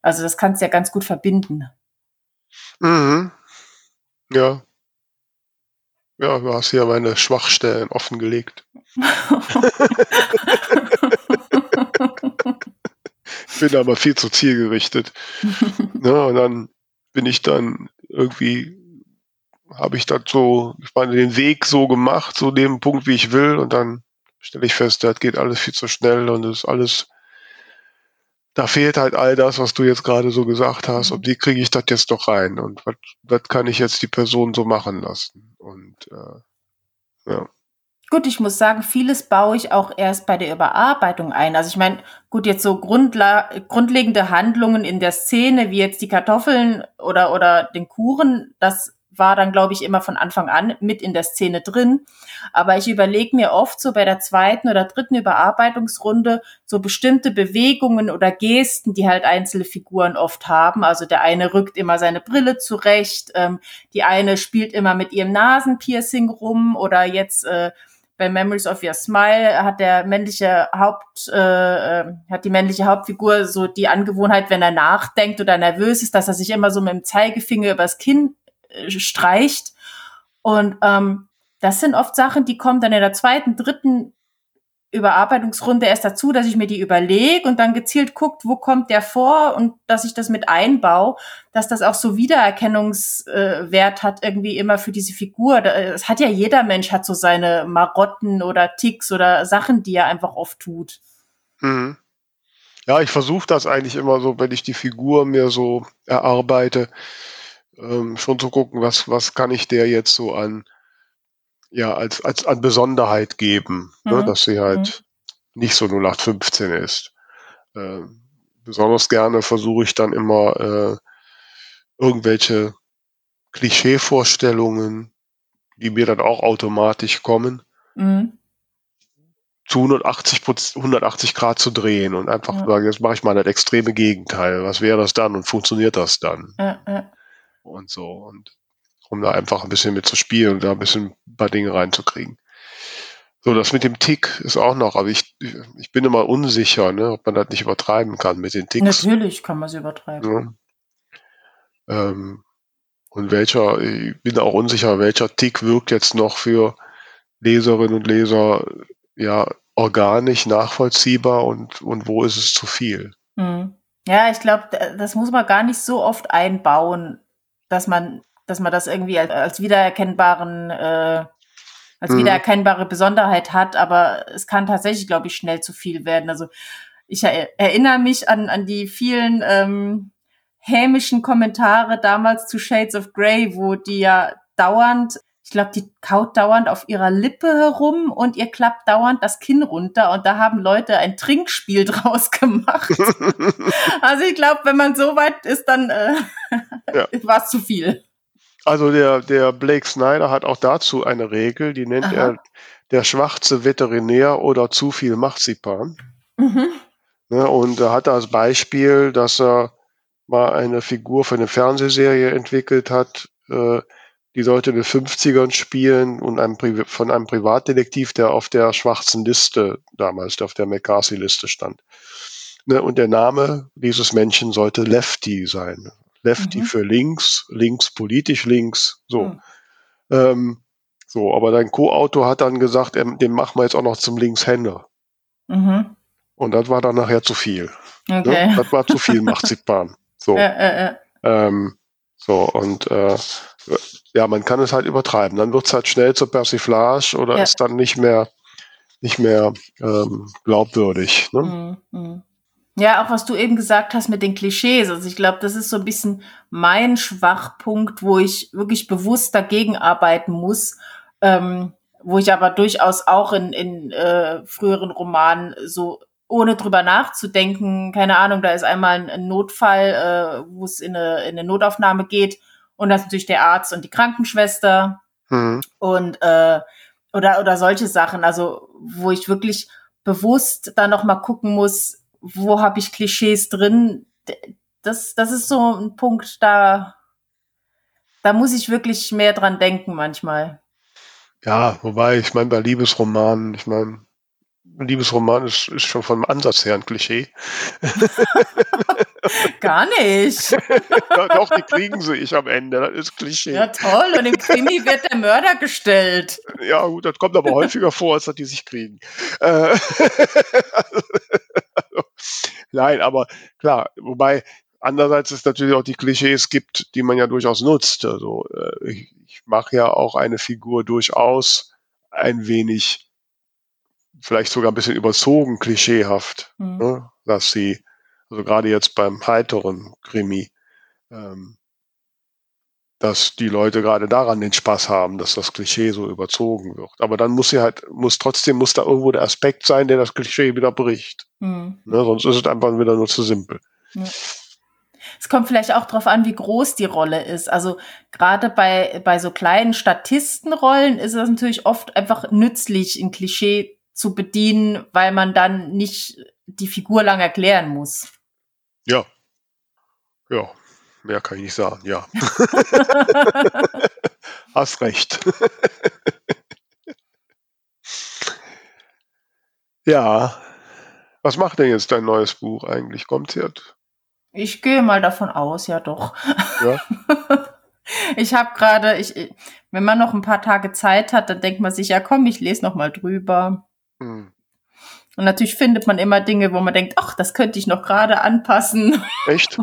Also das kannst du ja ganz gut verbinden. Mhm. Ja. Ja, du hast hier meine Schwachstellen offengelegt. ich bin aber viel zu zielgerichtet. ne, und dann bin ich dann irgendwie, habe ich das so, ich meine, den Weg so gemacht, so dem Punkt, wie ich will, und dann stelle ich fest, das geht alles viel zu schnell und es ist alles, da fehlt halt all das, was du jetzt gerade so gesagt hast, und wie kriege ich das jetzt doch rein und was, kann ich jetzt die Person so machen lassen? Und äh, ja. Gut, ich muss sagen, vieles baue ich auch erst bei der Überarbeitung ein. Also ich meine, gut, jetzt so grundla grundlegende Handlungen in der Szene, wie jetzt die Kartoffeln oder, oder den Kuchen, das war dann, glaube ich, immer von Anfang an mit in der Szene drin. Aber ich überlege mir oft so bei der zweiten oder dritten Überarbeitungsrunde so bestimmte Bewegungen oder Gesten, die halt einzelne Figuren oft haben. Also der eine rückt immer seine Brille zurecht, ähm, die eine spielt immer mit ihrem Nasenpiercing rum oder jetzt äh, bei Memories of Your Smile hat der männliche Haupt, äh, äh, hat die männliche Hauptfigur so die Angewohnheit, wenn er nachdenkt oder nervös ist, dass er sich immer so mit dem Zeigefinger übers Kinn streicht. Und ähm, das sind oft Sachen, die kommen dann in der zweiten, dritten Überarbeitungsrunde erst dazu, dass ich mir die überlege und dann gezielt guckt, wo kommt der vor und dass ich das mit einbaue, dass das auch so Wiedererkennungswert hat irgendwie immer für diese Figur. Es hat ja jeder Mensch hat so seine Marotten oder Ticks oder Sachen, die er einfach oft tut. Mhm. Ja, ich versuche das eigentlich immer so, wenn ich die Figur mir so erarbeite, ähm, schon zu gucken, was, was kann ich der jetzt so an ja, als, als an Besonderheit geben, ne, mhm. ne, dass sie halt mhm. nicht so 0815 ist. Äh, besonders gerne versuche ich dann immer äh, irgendwelche Klischeevorstellungen, die mir dann auch automatisch kommen, mhm. zu 180, 180 Grad zu drehen und einfach ja. sagen, jetzt mache ich mal das extreme Gegenteil. Was wäre das dann und funktioniert das dann? Ja, ja. Und so. Und um da einfach ein bisschen mit zu spielen und da ein bisschen ein paar Dinge reinzukriegen. So, das mit dem Tick ist auch noch, aber ich, ich bin immer unsicher, ne, ob man das nicht übertreiben kann mit den Ticks. Natürlich kann man sie übertreiben. Ja. Ähm, und welcher, ich bin auch unsicher, welcher Tick wirkt jetzt noch für Leserinnen und Leser ja organisch nachvollziehbar und, und wo ist es zu viel. Hm. Ja, ich glaube, das muss man gar nicht so oft einbauen, dass man, dass man das irgendwie als, als wiedererkennbaren, äh, als mhm. wiedererkennbare Besonderheit hat, aber es kann tatsächlich, glaube ich, schnell zu viel werden. Also ich er erinnere mich an, an die vielen ähm, hämischen Kommentare damals zu Shades of Grey, wo die ja dauernd ich glaube, die kaut dauernd auf ihrer Lippe herum und ihr klappt dauernd das Kinn runter und da haben Leute ein Trinkspiel draus gemacht. also ich glaube, wenn man so weit ist, dann äh, ja. war es zu viel. Also der, der Blake Snyder hat auch dazu eine Regel, die nennt Aha. er der schwarze Veterinär oder zu viel Marzipan. Mhm. Ne, und er hat das Beispiel, dass er mal eine Figur für eine Fernsehserie entwickelt hat, äh, die sollte in den 50ern spielen und einem von einem Privatdetektiv, der auf der schwarzen Liste damals, auf der McCarthy-Liste stand. Ne, und der Name dieses Menschen sollte Lefty sein. Lefty mhm. für links, links politisch links, so. Mhm. Ähm, so, aber dein Co-Autor hat dann gesagt, ähm, den machen wir jetzt auch noch zum Linkshänder. Mhm. Und das war dann nachher zu viel. Ne? Okay. Ne? Das war zu viel Marzipan. So. Äh, äh, äh. Ähm, so, und äh, ja, man kann es halt übertreiben. Dann wird es halt schnell zur Persiflage oder ja. ist dann nicht mehr, nicht mehr ähm, glaubwürdig. Ne? Mhm, mhm. Ja, auch was du eben gesagt hast mit den Klischees. Also ich glaube, das ist so ein bisschen mein Schwachpunkt, wo ich wirklich bewusst dagegen arbeiten muss, ähm, wo ich aber durchaus auch in, in äh, früheren Romanen so ohne drüber nachzudenken, keine Ahnung, da ist einmal ein, Notfall, äh, wo es in eine, in eine Notaufnahme geht und das ist natürlich der Arzt und die Krankenschwester mhm. und äh, oder oder solche Sachen, also wo ich wirklich bewusst da noch mal gucken muss, wo habe ich Klischees drin. Das das ist so ein Punkt, da da muss ich wirklich mehr dran denken manchmal. Ja, wobei ich meine bei Liebesromanen, ich meine Liebesroman ist, ist schon vom Ansatz her ein Klischee. Gar nicht. Doch, die kriegen sie ich am Ende. Das ist Klischee. Ja, toll. Und im Krimi wird der Mörder gestellt. Ja, gut, das kommt aber häufiger vor, als dass die sich kriegen. Äh, also, nein, aber klar, wobei andererseits es natürlich auch die Klischees gibt, die man ja durchaus nutzt. Also äh, ich, ich mache ja auch eine Figur durchaus ein wenig vielleicht sogar ein bisschen überzogen, klischeehaft, mhm. ne? dass sie, also gerade jetzt beim heiteren Krimi, ähm, dass die Leute gerade daran den Spaß haben, dass das Klischee so überzogen wird. Aber dann muss sie halt, muss trotzdem, muss da irgendwo der Aspekt sein, der das Klischee wieder bricht. Mhm. Ne? Sonst ist es einfach wieder nur zu simpel. Ja. Es kommt vielleicht auch darauf an, wie groß die Rolle ist. Also gerade bei, bei so kleinen Statistenrollen ist es natürlich oft einfach nützlich, ein Klischee zu bedienen, weil man dann nicht die Figur lang erklären muss. Ja. Ja, mehr kann ich nicht sagen, ja. Hast recht. ja. Was macht denn jetzt dein neues Buch eigentlich? Kommt jetzt? Ich gehe mal davon aus, ja doch. Ja. ich habe gerade, ich, wenn man noch ein paar Tage Zeit hat, dann denkt man sich, ja komm, ich lese noch mal drüber. Hm. Und natürlich findet man immer Dinge, wo man denkt, ach, das könnte ich noch gerade anpassen. Echt?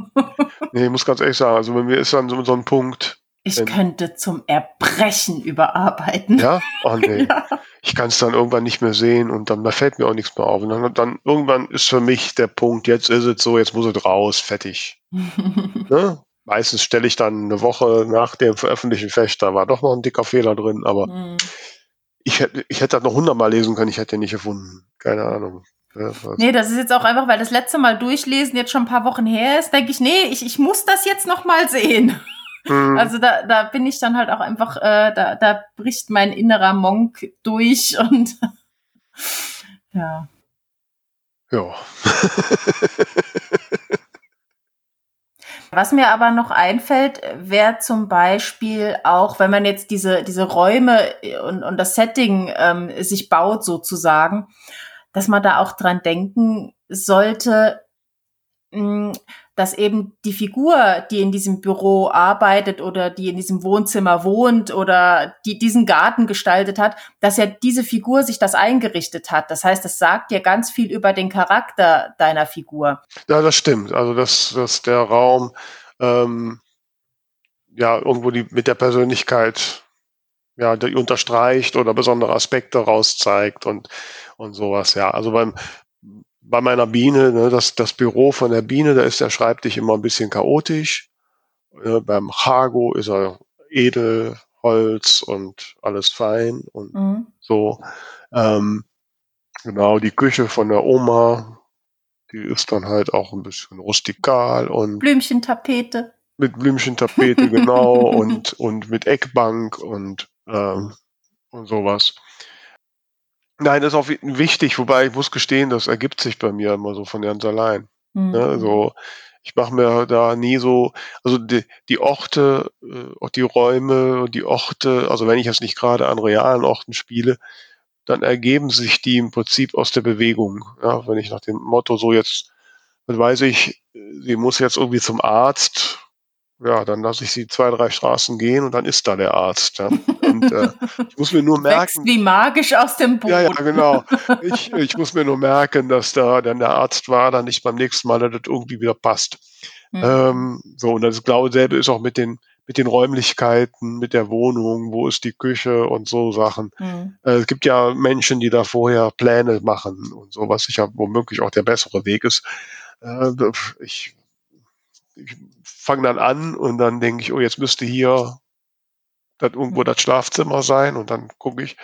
Nee, ich muss ganz ehrlich sagen, also bei mir ist dann so, so ein Punkt. Ich wenn, könnte zum Erbrechen überarbeiten. Ja? Oh nee. ja. Ich kann es dann irgendwann nicht mehr sehen und dann da fällt mir auch nichts mehr auf. Und dann, dann irgendwann ist für mich der Punkt, jetzt ist es so, jetzt muss es raus, fertig. ne? Meistens stelle ich dann eine Woche nach dem Veröffentlichen fest, da war doch noch ein dicker Fehler drin, aber mhm ich hätte, ich hätte das noch hundertmal lesen können, ich hätte den nicht erfunden. Keine Ahnung. Nee, das ist jetzt auch einfach, weil das letzte Mal durchlesen jetzt schon ein paar Wochen her ist, denke ich, nee, ich, ich muss das jetzt noch mal sehen. Mhm. Also da, da bin ich dann halt auch einfach, äh, da, da bricht mein innerer Monk durch und ja. Ja. Was mir aber noch einfällt, wäre zum Beispiel auch, wenn man jetzt diese, diese Räume und, und das Setting ähm, sich baut sozusagen, dass man da auch dran denken sollte, dass eben die Figur, die in diesem Büro arbeitet oder die in diesem Wohnzimmer wohnt oder die diesen Garten gestaltet hat, dass ja diese Figur sich das eingerichtet hat. Das heißt, es sagt ja ganz viel über den Charakter deiner Figur. Ja, das stimmt. Also dass, dass der Raum ähm, ja irgendwo die mit der Persönlichkeit ja, die unterstreicht oder besondere Aspekte rauszeigt und, und sowas, ja. Also beim, bei meiner Biene, ne, das, das Büro von der Biene, da ist der Schreibtisch immer ein bisschen chaotisch. Äh, beim Hago ist er edel, Holz und alles fein und mhm. so. Ähm, genau, die Küche von der Oma, die ist dann halt auch ein bisschen rustikal und Blümchentapete. Mit Blümchentapete, genau, und, und mit Eckbank und ähm, und sowas. Nein, das ist auch wichtig, wobei ich muss gestehen, das ergibt sich bei mir immer so von ganz allein. Ne? Mhm. Ne? Also ich mache mir da nie so, also die, die Orte, äh, die Räume, die Orte, also wenn ich jetzt nicht gerade an realen Orten spiele, dann ergeben sich die im Prinzip aus der Bewegung. Ja, wenn ich nach dem Motto so jetzt, dann weiß ich, sie muss jetzt irgendwie zum Arzt ja, dann lasse ich sie zwei, drei Straßen gehen und dann ist da der Arzt. Ja. Und äh, ich muss mir nur merken. Wächst wie magisch aus dem Boden. Ja, ja, genau. Ich, ich muss mir nur merken, dass da dann der Arzt war, dann nicht beim nächsten Mal, dass das irgendwie wieder passt. Mhm. Ähm, so, und das glaube selbe ist auch mit den, mit den Räumlichkeiten, mit der Wohnung, wo ist die Küche und so Sachen. Mhm. Äh, es gibt ja Menschen, die da vorher Pläne machen und so, was sicher womöglich auch der bessere Weg ist. Äh, ich ich fange dann an und dann denke ich, oh, jetzt müsste hier das irgendwo das Schlafzimmer sein und dann gucke ich.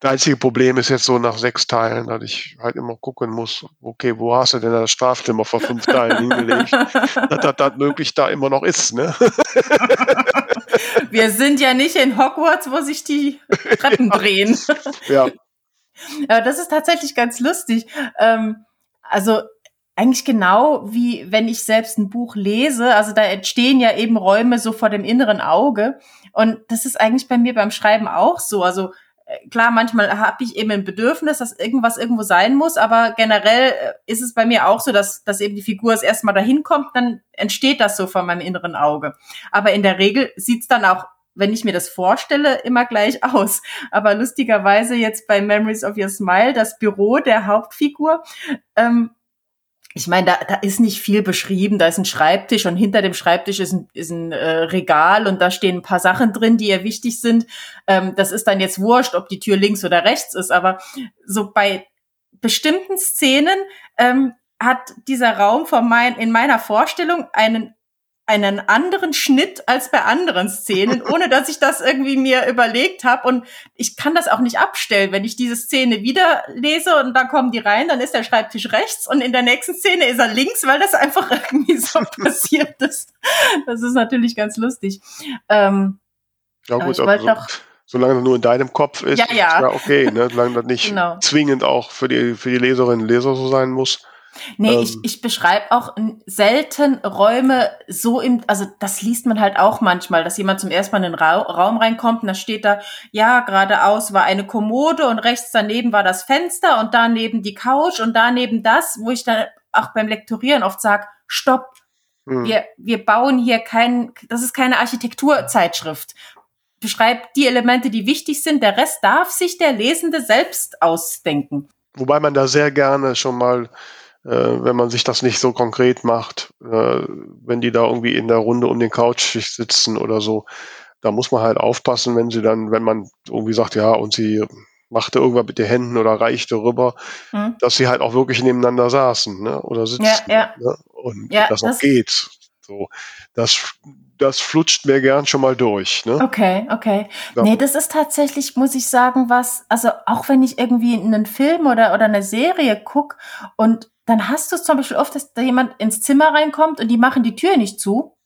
Das einzige Problem ist jetzt so nach sechs Teilen, dass ich halt immer gucken muss, okay, wo hast du denn das Schlafzimmer vor fünf Teilen hingelegt, dass das, das möglich da immer noch ist, ne? Wir sind ja nicht in Hogwarts, wo sich die Treppen drehen. Ja. Aber das ist tatsächlich ganz lustig. Ähm, also eigentlich genau wie wenn ich selbst ein Buch lese. Also da entstehen ja eben Räume so vor dem inneren Auge. Und das ist eigentlich bei mir beim Schreiben auch so. Also äh, klar, manchmal habe ich eben ein Bedürfnis, dass irgendwas irgendwo sein muss, aber generell äh, ist es bei mir auch so, dass, dass eben die Figur es erstmal dahin kommt, dann entsteht das so vor meinem inneren Auge. Aber in der Regel sieht's dann auch wenn ich mir das vorstelle, immer gleich aus. Aber lustigerweise jetzt bei Memories of Your Smile, das Büro der Hauptfigur, ähm, ich meine, da, da ist nicht viel beschrieben. Da ist ein Schreibtisch und hinter dem Schreibtisch ist ein, ist ein äh, Regal und da stehen ein paar Sachen drin, die ihr wichtig sind. Ähm, das ist dann jetzt wurscht, ob die Tür links oder rechts ist. Aber so bei bestimmten Szenen ähm, hat dieser Raum von mein, in meiner Vorstellung einen einen anderen Schnitt als bei anderen Szenen, ohne dass ich das irgendwie mir überlegt habe. Und ich kann das auch nicht abstellen. Wenn ich diese Szene wieder lese und dann kommen die rein, dann ist der Schreibtisch rechts und in der nächsten Szene ist er links, weil das einfach irgendwie so passiert ist. Das ist natürlich ganz lustig. Ähm, ja gut, aber so, solange das nur in deinem Kopf ist, ja, ja. ist ja okay, ne? solange das nicht genau. zwingend auch für die, für die Leserinnen und Leser so sein muss. Nee, ähm, ich, ich beschreibe auch selten Räume so im, also das liest man halt auch manchmal, dass jemand zum ersten Mal in den Ra Raum reinkommt und da steht da, ja, geradeaus war eine Kommode und rechts daneben war das Fenster und daneben die Couch und daneben das, wo ich dann auch beim Lektorieren oft sage, stopp, hm. wir, wir bauen hier kein, das ist keine Architekturzeitschrift. Beschreibt die Elemente, die wichtig sind, der Rest darf sich der Lesende selbst ausdenken. Wobei man da sehr gerne schon mal wenn man sich das nicht so konkret macht, äh, wenn die da irgendwie in der Runde um den Couch sitzen oder so, da muss man halt aufpassen, wenn sie dann, wenn man irgendwie sagt, ja, und sie machte irgendwas mit den Händen oder reichte rüber, mhm. dass sie halt auch wirklich nebeneinander saßen ne? oder sitzen ja, ja. Ne? und ja, das auch geht. So, das, das flutscht mir gern schon mal durch. Ne? Okay, okay. Ja. Nee, das ist tatsächlich, muss ich sagen, was, also auch wenn ich irgendwie einen Film oder, oder eine Serie guck und dann hast du es zum Beispiel oft, dass da jemand ins Zimmer reinkommt und die machen die Tür nicht zu.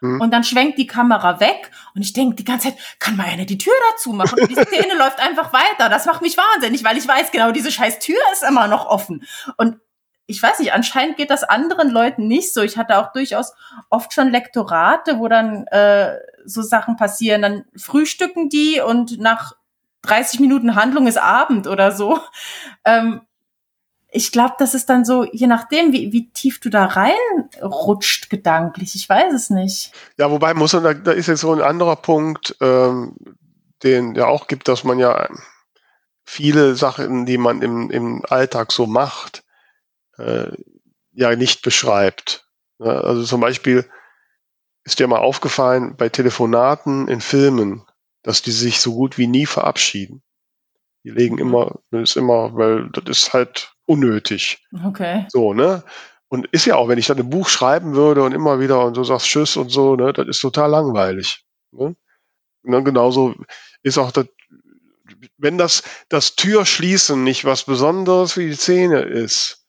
Hm. Und dann schwenkt die Kamera weg und ich denke die ganze Zeit, kann mal einer die Tür dazu machen? Und die Szene läuft einfach weiter. Das macht mich wahnsinnig, weil ich weiß genau, diese scheiß Tür ist immer noch offen. Und ich weiß nicht, anscheinend geht das anderen Leuten nicht so. Ich hatte auch durchaus oft schon Lektorate, wo dann äh, so Sachen passieren. Dann frühstücken die und nach 30 Minuten Handlung ist Abend oder so. Ähm, ich glaube, das ist dann so, je nachdem, wie, wie tief du da reinrutscht gedanklich. Ich weiß es nicht. Ja, wobei muss man, da, da ist jetzt so ein anderer Punkt, ähm, den ja auch gibt, dass man ja viele Sachen, die man im, im Alltag so macht, äh, ja nicht beschreibt. Ja, also zum Beispiel ist dir mal aufgefallen bei Telefonaten in Filmen, dass die sich so gut wie nie verabschieden. Die legen mhm. immer, das ist immer, weil das ist halt unnötig. Okay. So, ne? Und ist ja auch, wenn ich dann ein Buch schreiben würde und immer wieder und so sagst Tschüss und so, ne, das ist total langweilig. Ne? Und dann genauso ist auch das, wenn das, das Türschließen nicht was Besonderes für die Szene ist,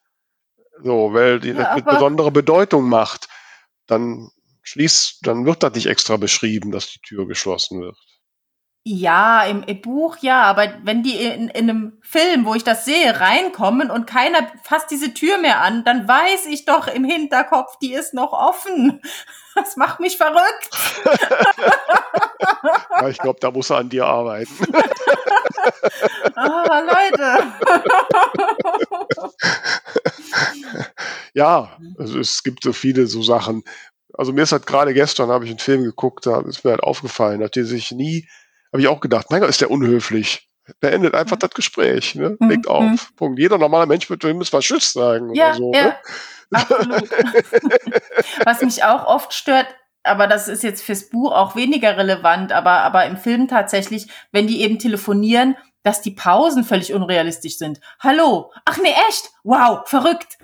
so, weil die ja, das mit besonderer Bedeutung macht, dann schließt, dann wird das nicht extra beschrieben, dass die Tür geschlossen wird. Ja, im, im Buch ja, aber wenn die in, in einem Film, wo ich das sehe, reinkommen und keiner fasst diese Tür mehr an, dann weiß ich doch im Hinterkopf, die ist noch offen. Das macht mich verrückt. ja, ich glaube, da muss er an dir arbeiten. ah, Leute. ja, also es gibt so viele so Sachen. Also mir ist halt gerade gestern, habe ich einen Film geguckt, da ist mir halt aufgefallen, dass die sich nie habe ich auch gedacht, mein Gott, ist der unhöflich. Beendet einfach mhm. das Gespräch, ne? Mhm. Legt auf. Mhm. Punkt. Jeder normale Mensch wird ihm was Tschüss sagen ja, oder so. Ja, ne? absolut. was mich auch oft stört, aber das ist jetzt fürs Buch auch weniger relevant, aber, aber im Film tatsächlich, wenn die eben telefonieren, dass die Pausen völlig unrealistisch sind. Hallo, ach nee, echt? Wow, verrückt.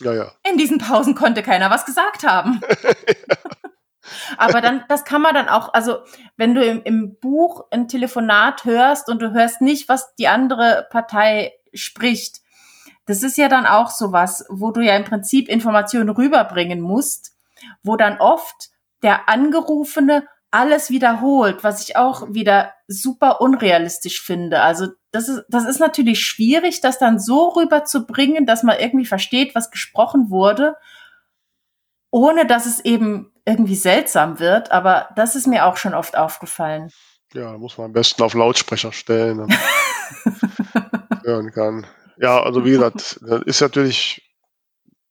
Ja, ja. In diesen Pausen konnte keiner was gesagt haben. ja. Aber dann, das kann man dann auch, also wenn du im, im Buch ein Telefonat hörst und du hörst nicht, was die andere Partei spricht, das ist ja dann auch sowas, wo du ja im Prinzip Informationen rüberbringen musst, wo dann oft der Angerufene alles wiederholt, was ich auch wieder super unrealistisch finde. Also das ist, das ist natürlich schwierig, das dann so rüberzubringen, dass man irgendwie versteht, was gesprochen wurde, ohne dass es eben irgendwie seltsam wird, aber das ist mir auch schon oft aufgefallen. Ja, da muss man am besten auf Lautsprecher stellen, damit hören kann. Ja, also wie gesagt, das ist natürlich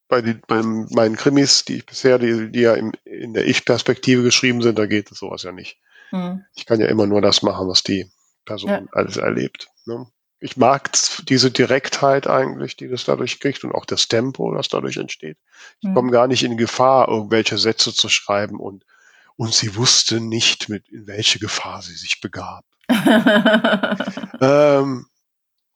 bei, die, bei meinen Krimis, die ich bisher, die, die ja im, in der Ich-Perspektive geschrieben sind, da geht es sowas ja nicht. Mhm. Ich kann ja immer nur das machen, was die Person ja. alles erlebt. Ne? Ich mag diese Direktheit eigentlich, die das dadurch kriegt und auch das Tempo, das dadurch entsteht. Ich mhm. komme gar nicht in Gefahr, irgendwelche Sätze zu schreiben und, und sie wusste nicht, mit in welche Gefahr sie sich begab. ähm,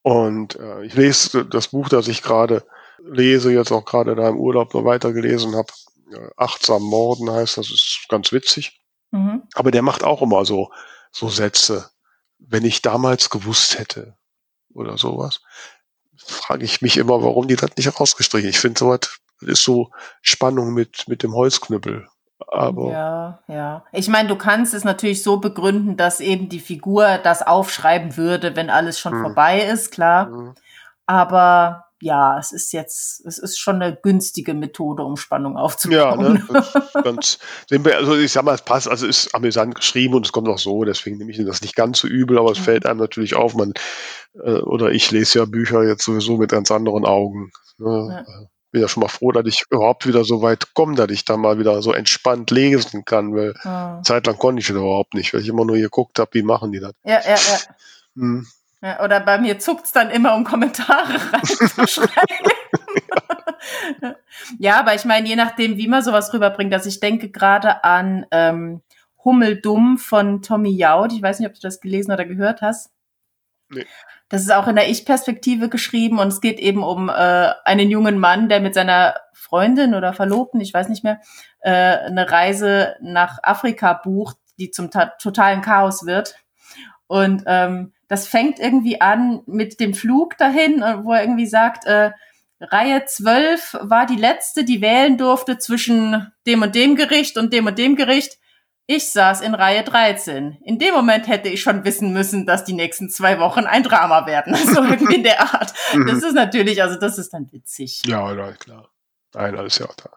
und äh, ich lese das Buch, das ich gerade lese, jetzt auch gerade da im Urlaub noch weiter gelesen habe. Äh, Achtsam Morden heißt, das ist ganz witzig. Mhm. Aber der macht auch immer so, so Sätze. Wenn ich damals gewusst hätte, oder sowas, frage ich mich immer, warum die das nicht rausgestrichen. Ich finde, sowas ist so Spannung mit, mit dem Holzknüppel. Aber ja, ja. Ich meine, du kannst es natürlich so begründen, dass eben die Figur das aufschreiben würde, wenn alles schon hm. vorbei ist, klar. Hm. Aber ja, es ist jetzt, es ist schon eine günstige Methode, um Spannung aufzubauen. Ja, ne, ganz, also ich sag mal, es passt, also es ist amüsant geschrieben und es kommt auch so, deswegen nehme ich das nicht ganz so übel, aber es mhm. fällt einem natürlich auf, man, äh, oder ich lese ja Bücher jetzt sowieso mit ganz anderen Augen. Ne? Ja. Äh, bin ja schon mal froh, dass ich überhaupt wieder so weit komme, dass ich da mal wieder so entspannt lesen kann, weil mhm. zeitlang konnte ich das überhaupt nicht, weil ich immer nur geguckt habe, wie machen die das. Ja, ja, ja. Hm. Ja, oder bei mir zuckt's dann immer, um Kommentare reinzuschreiben. ja. aber ich meine, je nachdem, wie man sowas rüberbringt, dass also ich denke gerade an ähm, Hummeldumm von Tommy Jaud. Ich weiß nicht, ob du das gelesen oder gehört hast. Nee. Das ist auch in der Ich-Perspektive geschrieben und es geht eben um äh, einen jungen Mann, der mit seiner Freundin oder Verlobten, ich weiß nicht mehr, äh, eine Reise nach Afrika bucht, die zum totalen Chaos wird. Und ähm, das fängt irgendwie an mit dem Flug dahin, äh, wo er irgendwie sagt, äh, Reihe 12 war die letzte, die wählen durfte zwischen dem und dem Gericht und dem und dem Gericht. Ich saß in Reihe 13. In dem Moment hätte ich schon wissen müssen, dass die nächsten zwei Wochen ein Drama werden. So irgendwie in der Art. Mhm. Das ist natürlich, also das ist dann witzig. Ja, ja klar. Nein, alles ja da.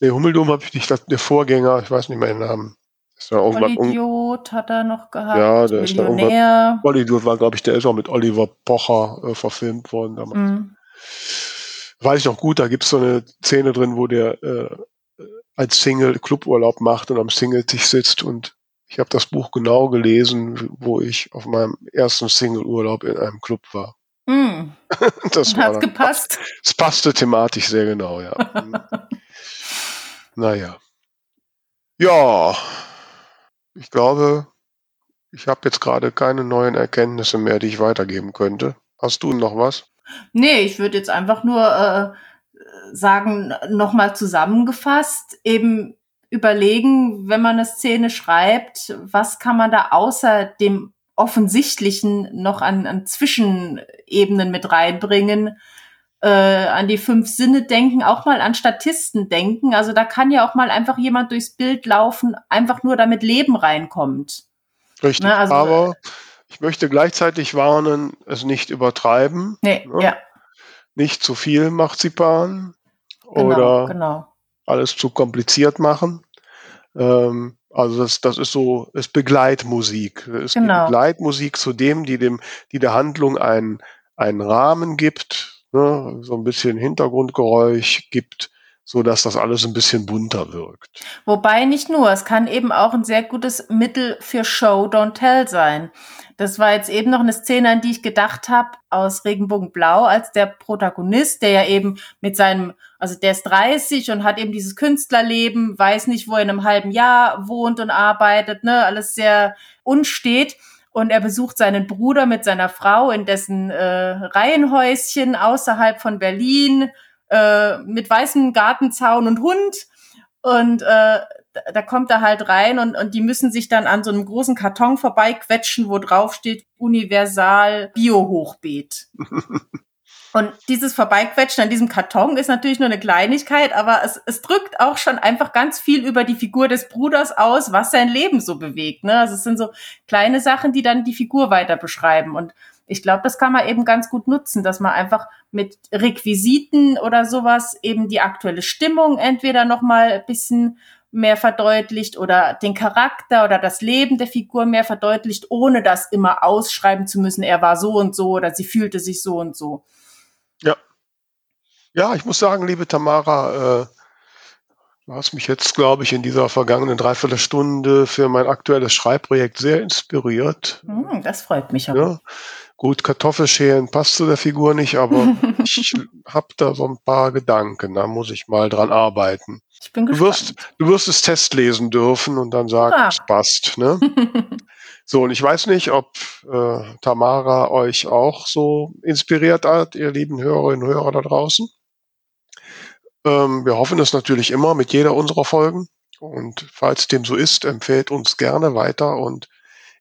Nee, Hummeldom habe ich nicht, der Vorgänger, ich weiß nicht mehr den Namen. Ist ja Vollidiot hat er noch gehabt. Ja, der ist dann Vollidiot war, glaube ich, der ist auch mit Oliver Pocher äh, verfilmt worden damals. Mm. weiß ich noch gut, da gibt's so eine Szene drin, wo der äh, als Single Cluburlaub macht und am Single-Tisch sitzt und ich habe das Buch genau gelesen, wo ich auf meinem ersten Single-Urlaub in einem Club war. Mm. das dann, gepasst? Es passte thematisch sehr genau, ja. Hm. naja. Ja, ich glaube, ich habe jetzt gerade keine neuen Erkenntnisse mehr, die ich weitergeben könnte. Hast du noch was? Nee, ich würde jetzt einfach nur äh, sagen, nochmal zusammengefasst, eben überlegen, wenn man eine Szene schreibt, was kann man da außer dem Offensichtlichen noch an, an Zwischenebenen mit reinbringen, äh, an die fünf Sinne denken, auch mal an Statisten denken. Also da kann ja auch mal einfach jemand durchs Bild laufen, einfach nur damit Leben reinkommt. Richtig, ne, also, aber ich möchte gleichzeitig warnen, es nicht übertreiben. Nee, ne? ja. Nicht zu viel Marzipan genau, oder genau. alles zu kompliziert machen. Ähm, also das, das ist so, ist Begleitmusik. Es genau. Begleitmusik zu dem, die dem, die der Handlung einen, einen Rahmen gibt, ne, so ein bisschen Hintergrundgeräusch gibt, so dass das alles ein bisschen bunter wirkt. Wobei nicht nur, es kann eben auch ein sehr gutes Mittel für Show Don't Tell sein. Das war jetzt eben noch eine Szene, an die ich gedacht habe aus Regenbogenblau, als der Protagonist, der ja eben mit seinem, also der ist 30 und hat eben dieses Künstlerleben, weiß nicht, wo er in einem halben Jahr wohnt und arbeitet, ne, alles sehr unstet. Und er besucht seinen Bruder mit seiner Frau in dessen äh, Reihenhäuschen außerhalb von Berlin äh, mit weißem Gartenzaun und Hund. Und äh, da kommt er halt rein und, und die müssen sich dann an so einem großen Karton vorbeiquetschen, wo drauf steht Universal Bio-Hochbeet. und dieses Vorbeiquetschen an diesem Karton ist natürlich nur eine Kleinigkeit, aber es, es drückt auch schon einfach ganz viel über die Figur des Bruders aus, was sein Leben so bewegt. Ne? Also es sind so kleine Sachen, die dann die Figur weiter beschreiben. Und ich glaube, das kann man eben ganz gut nutzen, dass man einfach mit Requisiten oder sowas eben die aktuelle Stimmung entweder noch mal ein bisschen mehr verdeutlicht oder den Charakter oder das Leben der Figur mehr verdeutlicht, ohne das immer ausschreiben zu müssen, er war so und so oder sie fühlte sich so und so. Ja. Ja, ich muss sagen, liebe Tamara, äh, du hast mich jetzt, glaube ich, in dieser vergangenen Dreiviertelstunde für mein aktuelles Schreibprojekt sehr inspiriert. Hm, das freut mich auch. Ja. Gut, Kartoffelschälen passt zu der Figur nicht, aber ich habe da so ein paar Gedanken. Da muss ich mal dran arbeiten. Ich bin gespannt. Du wirst, du wirst es testlesen dürfen und dann sagen, ja. es passt. Ne? so, und ich weiß nicht, ob äh, Tamara euch auch so inspiriert hat, ihr lieben Hörerinnen und Hörer da draußen. Ähm, wir hoffen es natürlich immer mit jeder unserer Folgen. Und falls dem so ist, empfehlt uns gerne weiter und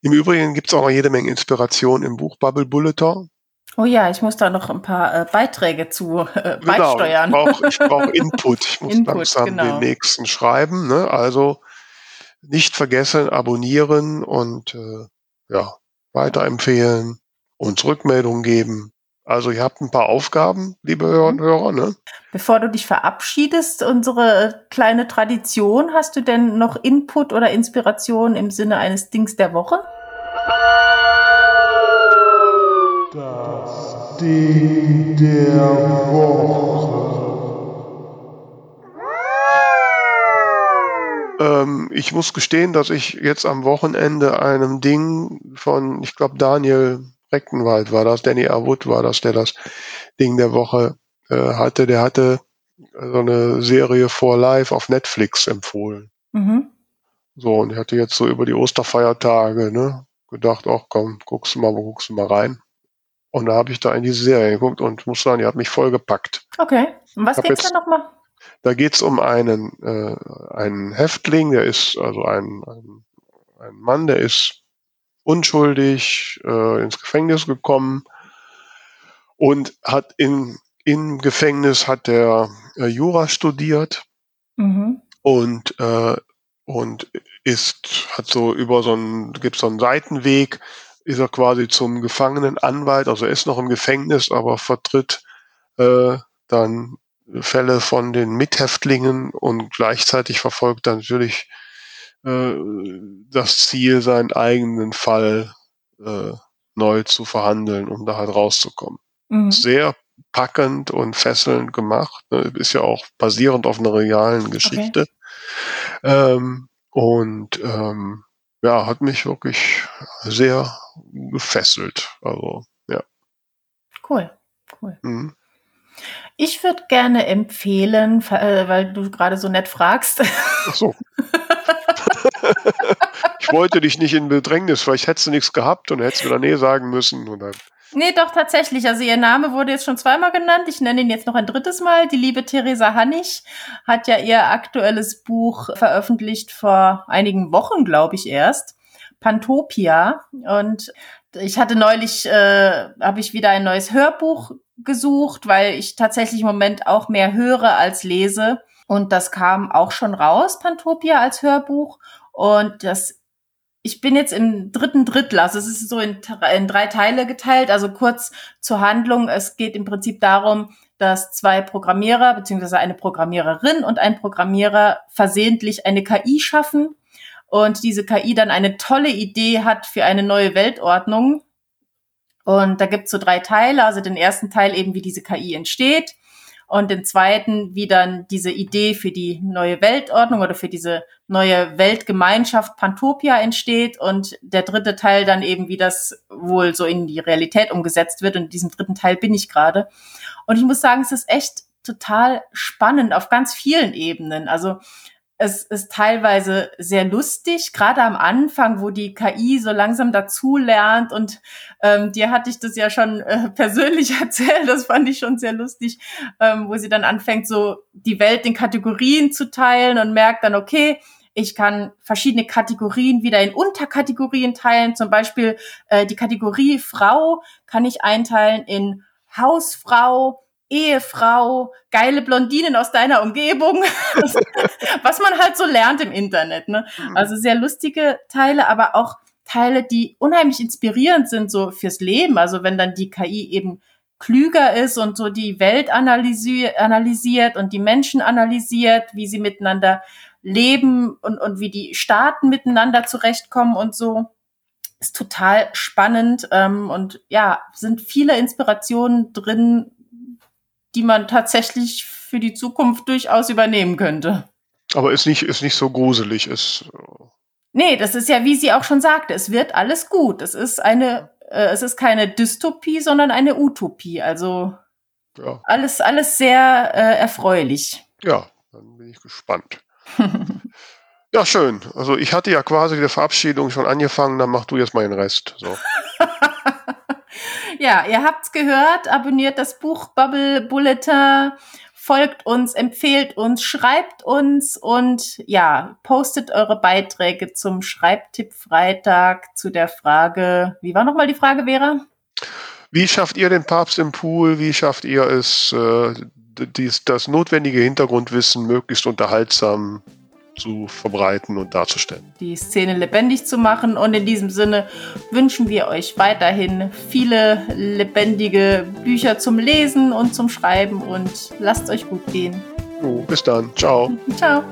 im Übrigen gibt es auch noch jede Menge Inspiration im Buch Bubble Bulletin. Oh ja, ich muss da noch ein paar äh, Beiträge zu äh, genau, beisteuern. Ich brauche brauch Input. Ich muss Input, langsam genau. den nächsten schreiben. Ne? Also nicht vergessen, abonnieren und äh, ja, weiterempfehlen, uns Rückmeldungen geben. Also ihr habt ein paar Aufgaben, liebe Hörer und mhm. Hörer. Ne? Bevor du dich verabschiedest, unsere kleine Tradition, hast du denn noch Input oder Inspiration im Sinne eines Dings der Woche? Das Ding der Woche. Ähm, ich muss gestehen, dass ich jetzt am Wochenende einem Ding von, ich glaube, Daniel Reckenwald war das, Danny R. Wood war das, der das Ding der Woche äh, hatte. Der hatte so eine Serie For Life auf Netflix empfohlen. Mhm. So, und er hatte jetzt so über die Osterfeiertage, ne, gedacht, ach komm, guckst du mal, guckst du mal rein. Und da habe ich da in diese Serie geguckt und muss sagen, die hat mich voll gepackt. Okay. Und was geht's jetzt, da nochmal? Da geht's um einen, äh, einen Häftling, der ist also ein, ein, ein Mann, der ist unschuldig äh, ins Gefängnis gekommen und hat in, im Gefängnis hat er äh, Jura studiert mhm. und äh, und ist hat so über so einen gibt so einen Seitenweg ist er quasi zum Gefangenenanwalt also er ist noch im Gefängnis aber vertritt äh, dann Fälle von den Mithäftlingen und gleichzeitig verfolgt dann natürlich äh, das Ziel, seinen eigenen Fall äh, neu zu verhandeln, um da halt rauszukommen. Mhm. Sehr packend und fesselnd gemacht. Ne? Ist ja auch basierend auf einer realen Geschichte. Okay. Ähm, und ähm, ja, hat mich wirklich sehr gefesselt. Also, ja. Cool, cool. Mhm. Ich würde gerne empfehlen, äh, weil du gerade so nett fragst. Ach so. ich wollte dich nicht in Bedrängnis, vielleicht hättest du nichts gehabt und hättest wieder Nee sagen müssen. Und dann Nee, doch tatsächlich. Also ihr Name wurde jetzt schon zweimal genannt. Ich nenne ihn jetzt noch ein drittes Mal. Die liebe Theresa Hannig hat ja ihr aktuelles Buch veröffentlicht vor einigen Wochen, glaube ich erst. Pantopia. Und ich hatte neulich, äh, habe ich wieder ein neues Hörbuch gesucht, weil ich tatsächlich im Moment auch mehr höre als lese. Und das kam auch schon raus, Pantopia als Hörbuch. Und das ich bin jetzt im dritten Drittel, also es ist so in, in, drei Teile geteilt. Also kurz zur Handlung. Es geht im Prinzip darum, dass zwei Programmierer beziehungsweise eine Programmiererin und ein Programmierer versehentlich eine KI schaffen und diese KI dann eine tolle Idee hat für eine neue Weltordnung. Und da gibt's so drei Teile. Also den ersten Teil eben, wie diese KI entsteht und den zweiten, wie dann diese Idee für die neue Weltordnung oder für diese neue Weltgemeinschaft Pantopia entsteht und der dritte Teil dann eben, wie das wohl so in die Realität umgesetzt wird und in diesem dritten Teil bin ich gerade. Und ich muss sagen, es ist echt total spannend auf ganz vielen Ebenen. Also es ist teilweise sehr lustig, gerade am Anfang, wo die KI so langsam dazulernt. Und ähm, dir hatte ich das ja schon äh, persönlich erzählt, das fand ich schon sehr lustig, ähm, wo sie dann anfängt, so die Welt in Kategorien zu teilen und merkt dann, okay, ich kann verschiedene Kategorien wieder in Unterkategorien teilen. Zum Beispiel äh, die Kategorie Frau kann ich einteilen in Hausfrau, Ehefrau, geile Blondinen aus deiner Umgebung, was man halt so lernt im Internet. Ne? Mhm. Also sehr lustige Teile, aber auch Teile, die unheimlich inspirierend sind so fürs Leben. Also wenn dann die KI eben klüger ist und so die Welt analysiert und die Menschen analysiert, wie sie miteinander leben und, und wie die Staaten miteinander zurechtkommen und so. Ist total spannend ähm, und ja, sind viele Inspirationen drin, die man tatsächlich für die Zukunft durchaus übernehmen könnte. Aber ist nicht, ist nicht so gruselig, ist. Nee, das ist ja, wie sie auch schon sagte, es wird alles gut. Es ist eine, äh, es ist keine Dystopie, sondern eine Utopie. Also ja. alles, alles sehr äh, erfreulich. Ja, dann bin ich gespannt. ja, schön. Also ich hatte ja quasi die Verabschiedung schon angefangen, dann mach du jetzt mal den Rest. So. Ja, ihr habt's gehört. Abonniert das Buch Bubble Bulletin. Folgt uns, empfehlt uns, schreibt uns und ja, postet eure Beiträge zum Schreibtipp Freitag zu der Frage. Wie war nochmal die Frage, Vera? Wie schafft ihr den Papst im Pool? Wie schafft ihr es, äh, dies, das notwendige Hintergrundwissen möglichst unterhaltsam zu verbreiten und darzustellen. Die Szene lebendig zu machen und in diesem Sinne wünschen wir euch weiterhin viele lebendige Bücher zum Lesen und zum Schreiben und lasst euch gut gehen. Oh, bis dann. Ciao. Ciao.